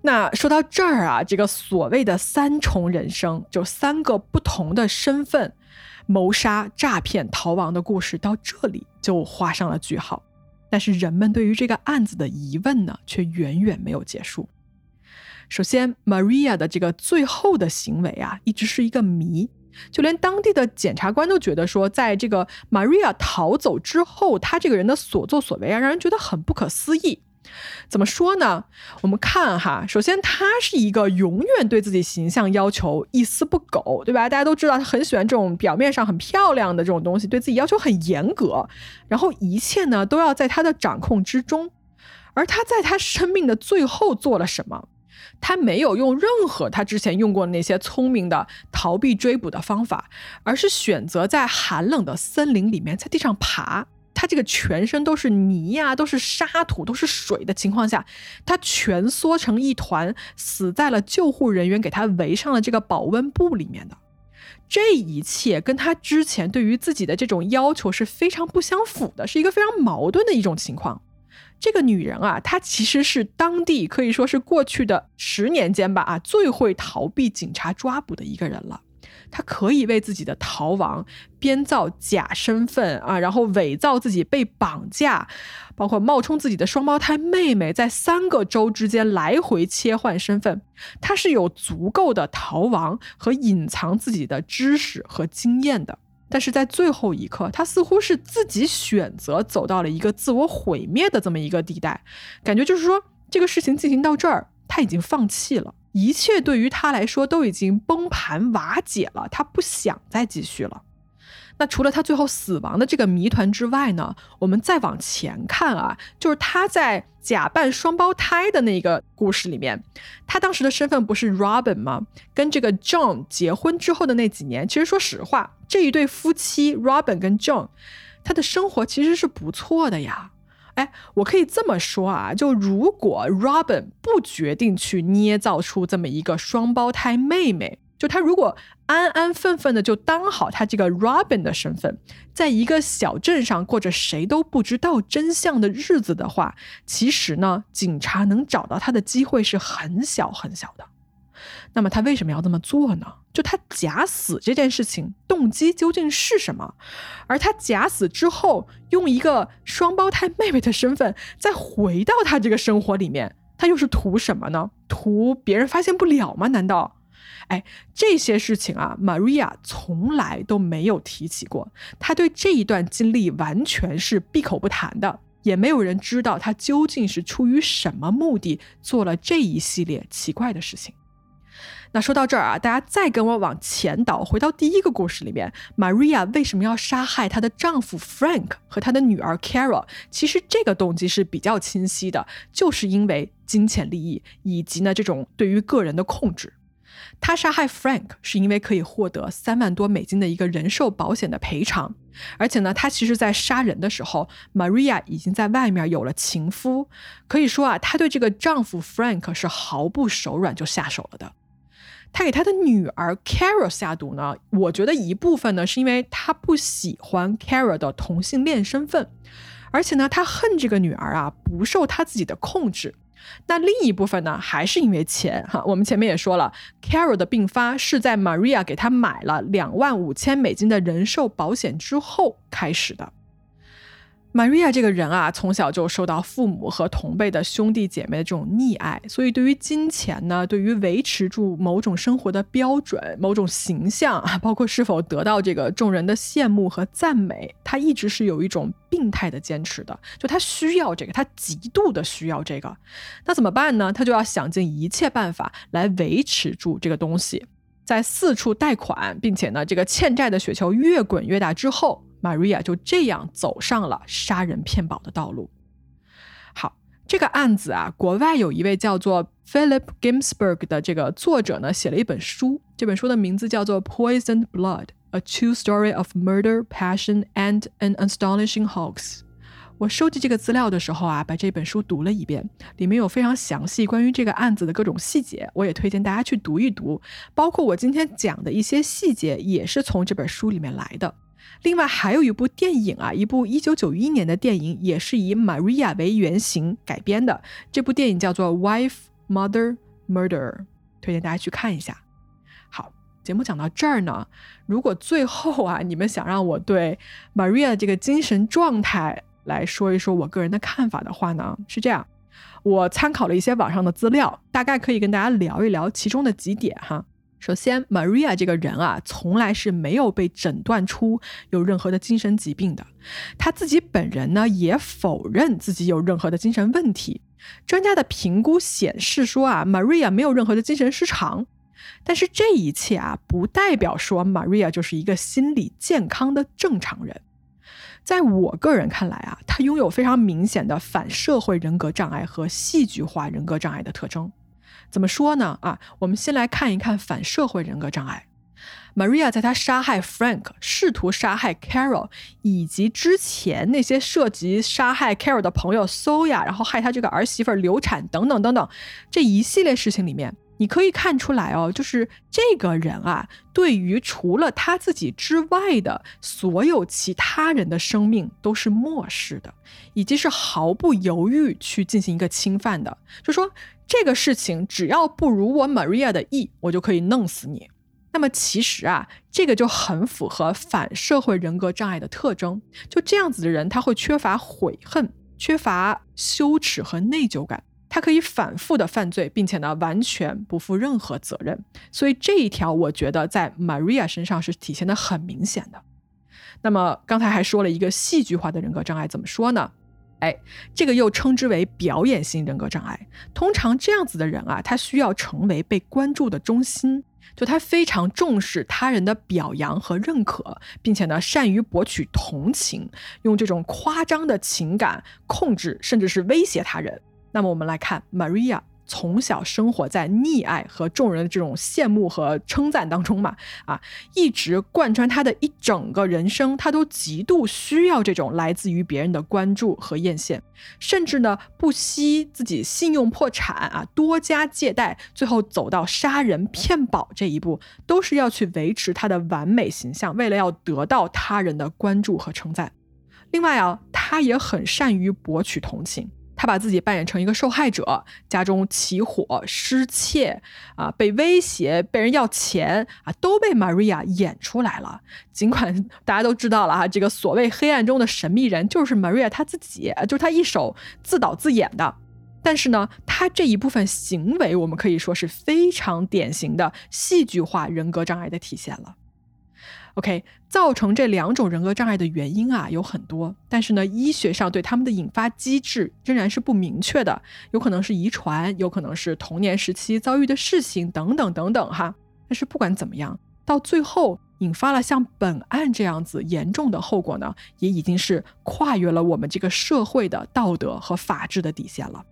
那说到这儿啊，这个所谓的三重人生，就三个不同的身份，谋杀、诈骗、逃亡的故事，到这里就画上了句号。但是人们对于这个案子的疑问呢，却远远没有结束。首先，Maria 的这个最后的行为啊，一直是一个谜，就连当地的检察官都觉得说，在这个 Maria 逃走之后，他这个人的所作所为啊，让人觉得很不可思议。怎么说呢？我们看哈，首先他是一个永远对自己形象要求一丝不苟，对吧？大家都知道他很喜欢这种表面上很漂亮的这种东西，对自己要求很严格，然后一切呢都要在他的掌控之中。而他在他生命的最后做了什么？他没有用任何他之前用过的那些聪明的逃避追捕的方法，而是选择在寒冷的森林里面在地上爬。他这个全身都是泥呀，都是沙土，都是水的情况下，他蜷缩成一团，死在了救护人员给他围上了这个保温布里面的。这一切跟他之前对于自己的这种要求是非常不相符的，是一个非常矛盾的一种情况。这个女人啊，她其实是当地可以说是过去的十年间吧啊最会逃避警察抓捕的一个人了。他可以为自己的逃亡编造假身份啊，然后伪造自己被绑架，包括冒充自己的双胞胎妹妹，在三个州之间来回切换身份。他是有足够的逃亡和隐藏自己的知识和经验的。但是在最后一刻，他似乎是自己选择走到了一个自我毁灭的这么一个地带，感觉就是说这个事情进行到这儿，他已经放弃了，一切对于他来说都已经崩盘瓦解了，他不想再继续了。那除了他最后死亡的这个谜团之外呢？我们再往前看啊，就是他在假扮双胞胎的那个故事里面，他当时的身份不是 Robin 吗？跟这个 John 结婚之后的那几年，其实说实话，这一对夫妻 Robin 跟 John，他的生活其实是不错的呀。哎，我可以这么说啊，就如果 Robin 不决定去捏造出这么一个双胞胎妹妹。就他如果安安分分的就当好他这个 Robin 的身份，在一个小镇上过着谁都不知道真相的日子的话，其实呢，警察能找到他的机会是很小很小的。那么他为什么要这么做呢？就他假死这件事情动机究竟是什么？而他假死之后，用一个双胞胎妹妹的身份再回到他这个生活里面，他又是图什么呢？图别人发现不了吗？难道？哎，这些事情啊，Maria 从来都没有提起过。她对这一段经历完全是闭口不谈的，也没有人知道她究竟是出于什么目的做了这一系列奇怪的事情。那说到这儿啊，大家再跟我往前倒，回到第一个故事里面，Maria 为什么要杀害她的丈夫 Frank 和她的女儿 Carol？其实这个动机是比较清晰的，就是因为金钱利益以及呢这种对于个人的控制。他杀害 Frank 是因为可以获得三万多美金的一个人寿保险的赔偿，而且呢，他其实在杀人的时候，Maria 已经在外面有了情夫，可以说啊，他对这个丈夫 Frank 是毫不手软就下手了的。他给他的女儿 Carol 下毒呢，我觉得一部分呢是因为他不喜欢 Carol 的同性恋身份，而且呢，他恨这个女儿啊不受他自己的控制。那另一部分呢，还是因为钱哈。我们前面也说了，Carol 的病发是在 Maria 给他买了两万五千美金的人寿保险之后开始的。Maria 这个人啊，从小就受到父母和同辈的兄弟姐妹的这种溺爱，所以对于金钱呢，对于维持住某种生活的标准、某种形象啊，包括是否得到这个众人的羡慕和赞美，他一直是有一种病态的坚持的。就他需要这个，他极度的需要这个，那怎么办呢？他就要想尽一切办法来维持住这个东西，在四处贷款，并且呢，这个欠债的雪球越滚越大之后。Maria 就这样走上了杀人骗保的道路。好，这个案子啊，国外有一位叫做 Philip Ginsburg 的这个作者呢，写了一本书。这本书的名字叫做《Poisoned Blood: A True Story of Murder, Passion, and an Astonishing Hoax》。我收集这个资料的时候啊，把这本书读了一遍，里面有非常详细关于这个案子的各种细节，我也推荐大家去读一读。包括我今天讲的一些细节，也是从这本书里面来的。另外还有一部电影啊，一部一九九一年的电影，也是以 Maria 为原型改编的。这部电影叫做《Wife Mother Murder》，推荐大家去看一下。好，节目讲到这儿呢，如果最后啊，(laughs) 你们想让我对 Maria 这个精神状态来说一说我个人的看法的话呢，是这样，我参考了一些网上的资料，大概可以跟大家聊一聊其中的几点哈。首先，Maria 这个人啊，从来是没有被诊断出有任何的精神疾病的。他自己本人呢，也否认自己有任何的精神问题。专家的评估显示说啊，Maria 没有任何的精神失常。但是这一切啊，不代表说 Maria 就是一个心理健康的正常人。在我个人看来啊，他拥有非常明显的反社会人格障碍和戏剧化人格障碍的特征。怎么说呢？啊，我们先来看一看反社会人格障碍。Maria 在她杀害 Frank、试图杀害 Carol，以及之前那些涉及杀害 Carol 的朋友 Soya，然后害她这个儿媳妇流产等等等等这一系列事情里面，你可以看出来哦，就是这个人啊，对于除了他自己之外的所有其他人的生命都是漠视的，以及是毫不犹豫去进行一个侵犯的。就说这个事情只要不如我 Maria 的意，我就可以弄死你。那么其实啊，这个就很符合反社会人格障碍的特征。就这样子的人，他会缺乏悔恨，缺乏羞耻和内疚感。他可以反复的犯罪，并且呢完全不负任何责任，所以这一条我觉得在 Maria 身上是体现的很明显的。那么刚才还说了一个戏剧化的人格障碍，怎么说呢？哎，这个又称之为表演性人格障碍。通常这样子的人啊，他需要成为被关注的中心，就他非常重视他人的表扬和认可，并且呢善于博取同情，用这种夸张的情感控制甚至是威胁他人。那么我们来看，Maria 从小生活在溺爱和众人的这种羡慕和称赞当中嘛，啊，一直贯穿他的一整个人生，他都极度需要这种来自于别人的关注和艳羡，甚至呢不惜自己信用破产啊，多家借贷，最后走到杀人骗保这一步，都是要去维持他的完美形象，为了要得到他人的关注和称赞。另外啊，他也很善于博取同情。他把自己扮演成一个受害者，家中起火、失窃啊，被威胁、被人要钱啊，都被 Maria 演出来了。尽管 (laughs) 大家都知道了哈，这个所谓黑暗中的神秘人就是 Maria 他自己，就是他一手自导自演的。但是呢，他这一部分行为，我们可以说是非常典型的戏剧化人格障碍的体现了。OK，造成这两种人格障碍的原因啊有很多，但是呢，医学上对他们的引发机制仍然是不明确的，有可能是遗传，有可能是童年时期遭遇的事情等等等等哈。但是不管怎么样，到最后引发了像本案这样子严重的后果呢，也已经是跨越了我们这个社会的道德和法治的底线了。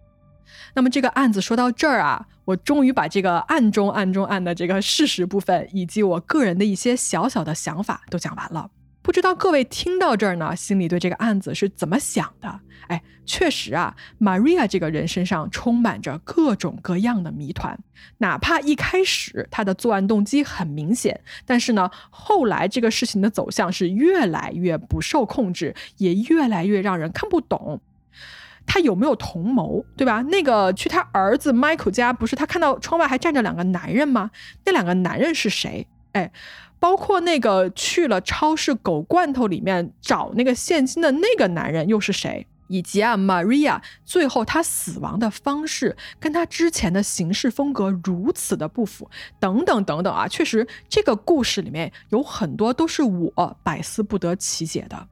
那么这个案子说到这儿啊，我终于把这个案中案中案的这个事实部分，以及我个人的一些小小的想法都讲完了。不知道各位听到这儿呢，心里对这个案子是怎么想的？哎，确实啊，Maria 这个人身上充满着各种各样的谜团。哪怕一开始他的作案动机很明显，但是呢，后来这个事情的走向是越来越不受控制，也越来越让人看不懂。他有没有同谋，对吧？那个去他儿子 Michael 家，不是他看到窗外还站着两个男人吗？那两个男人是谁？哎，包括那个去了超市狗罐头里面找那个现金的那个男人又是谁？以及啊，Maria 最后他死亡的方式跟他之前的行事风格如此的不符，等等等等啊，确实这个故事里面有很多都是我百思不得其解的。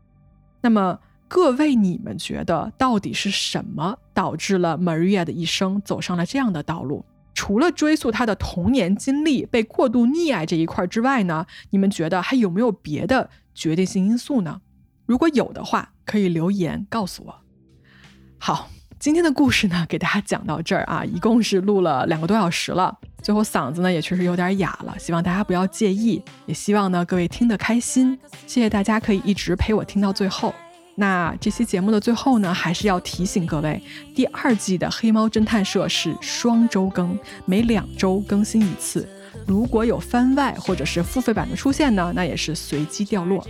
那么。各位，你们觉得到底是什么导致了 Maria 的一生走上了这样的道路？除了追溯她的童年经历、被过度溺爱这一块之外呢？你们觉得还有没有别的决定性因素呢？如果有的话，可以留言告诉我。好，今天的故事呢，给大家讲到这儿啊，一共是录了两个多小时了，最后嗓子呢也确实有点哑了，希望大家不要介意，也希望呢各位听得开心。谢谢大家可以一直陪我听到最后。那这期节目的最后呢，还是要提醒各位，第二季的黑猫侦探社是双周更，每两周更新一次。如果有番外或者是付费版的出现呢，那也是随机掉落。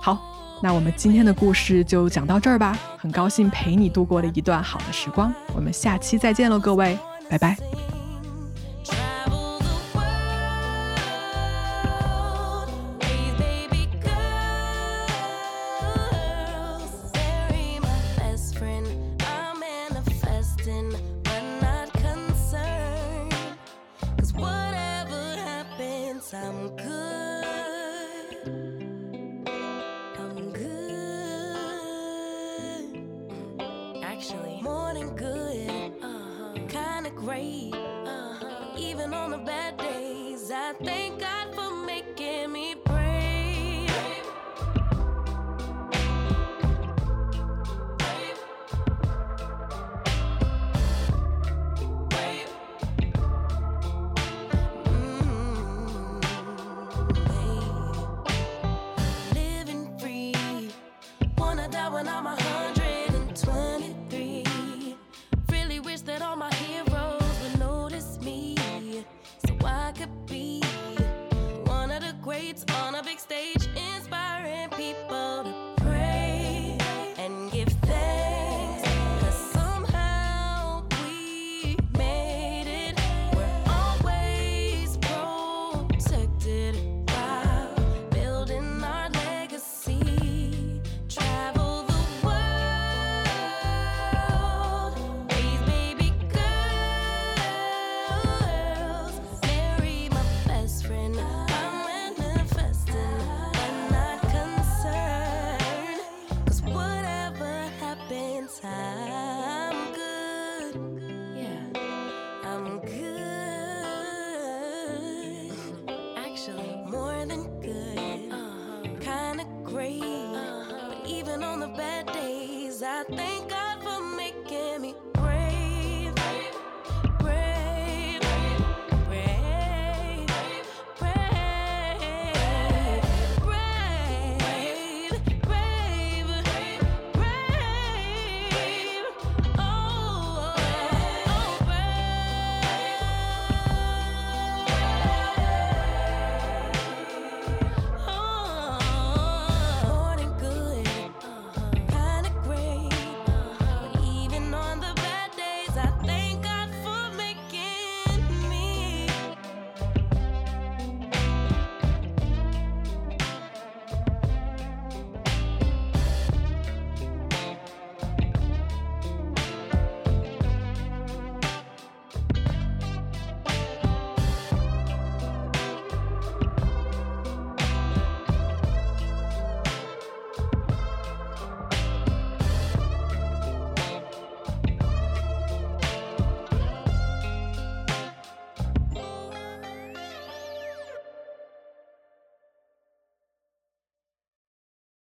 好，那我们今天的故事就讲到这儿吧。很高兴陪你度过了一段好的时光，我们下期再见喽，各位，拜拜。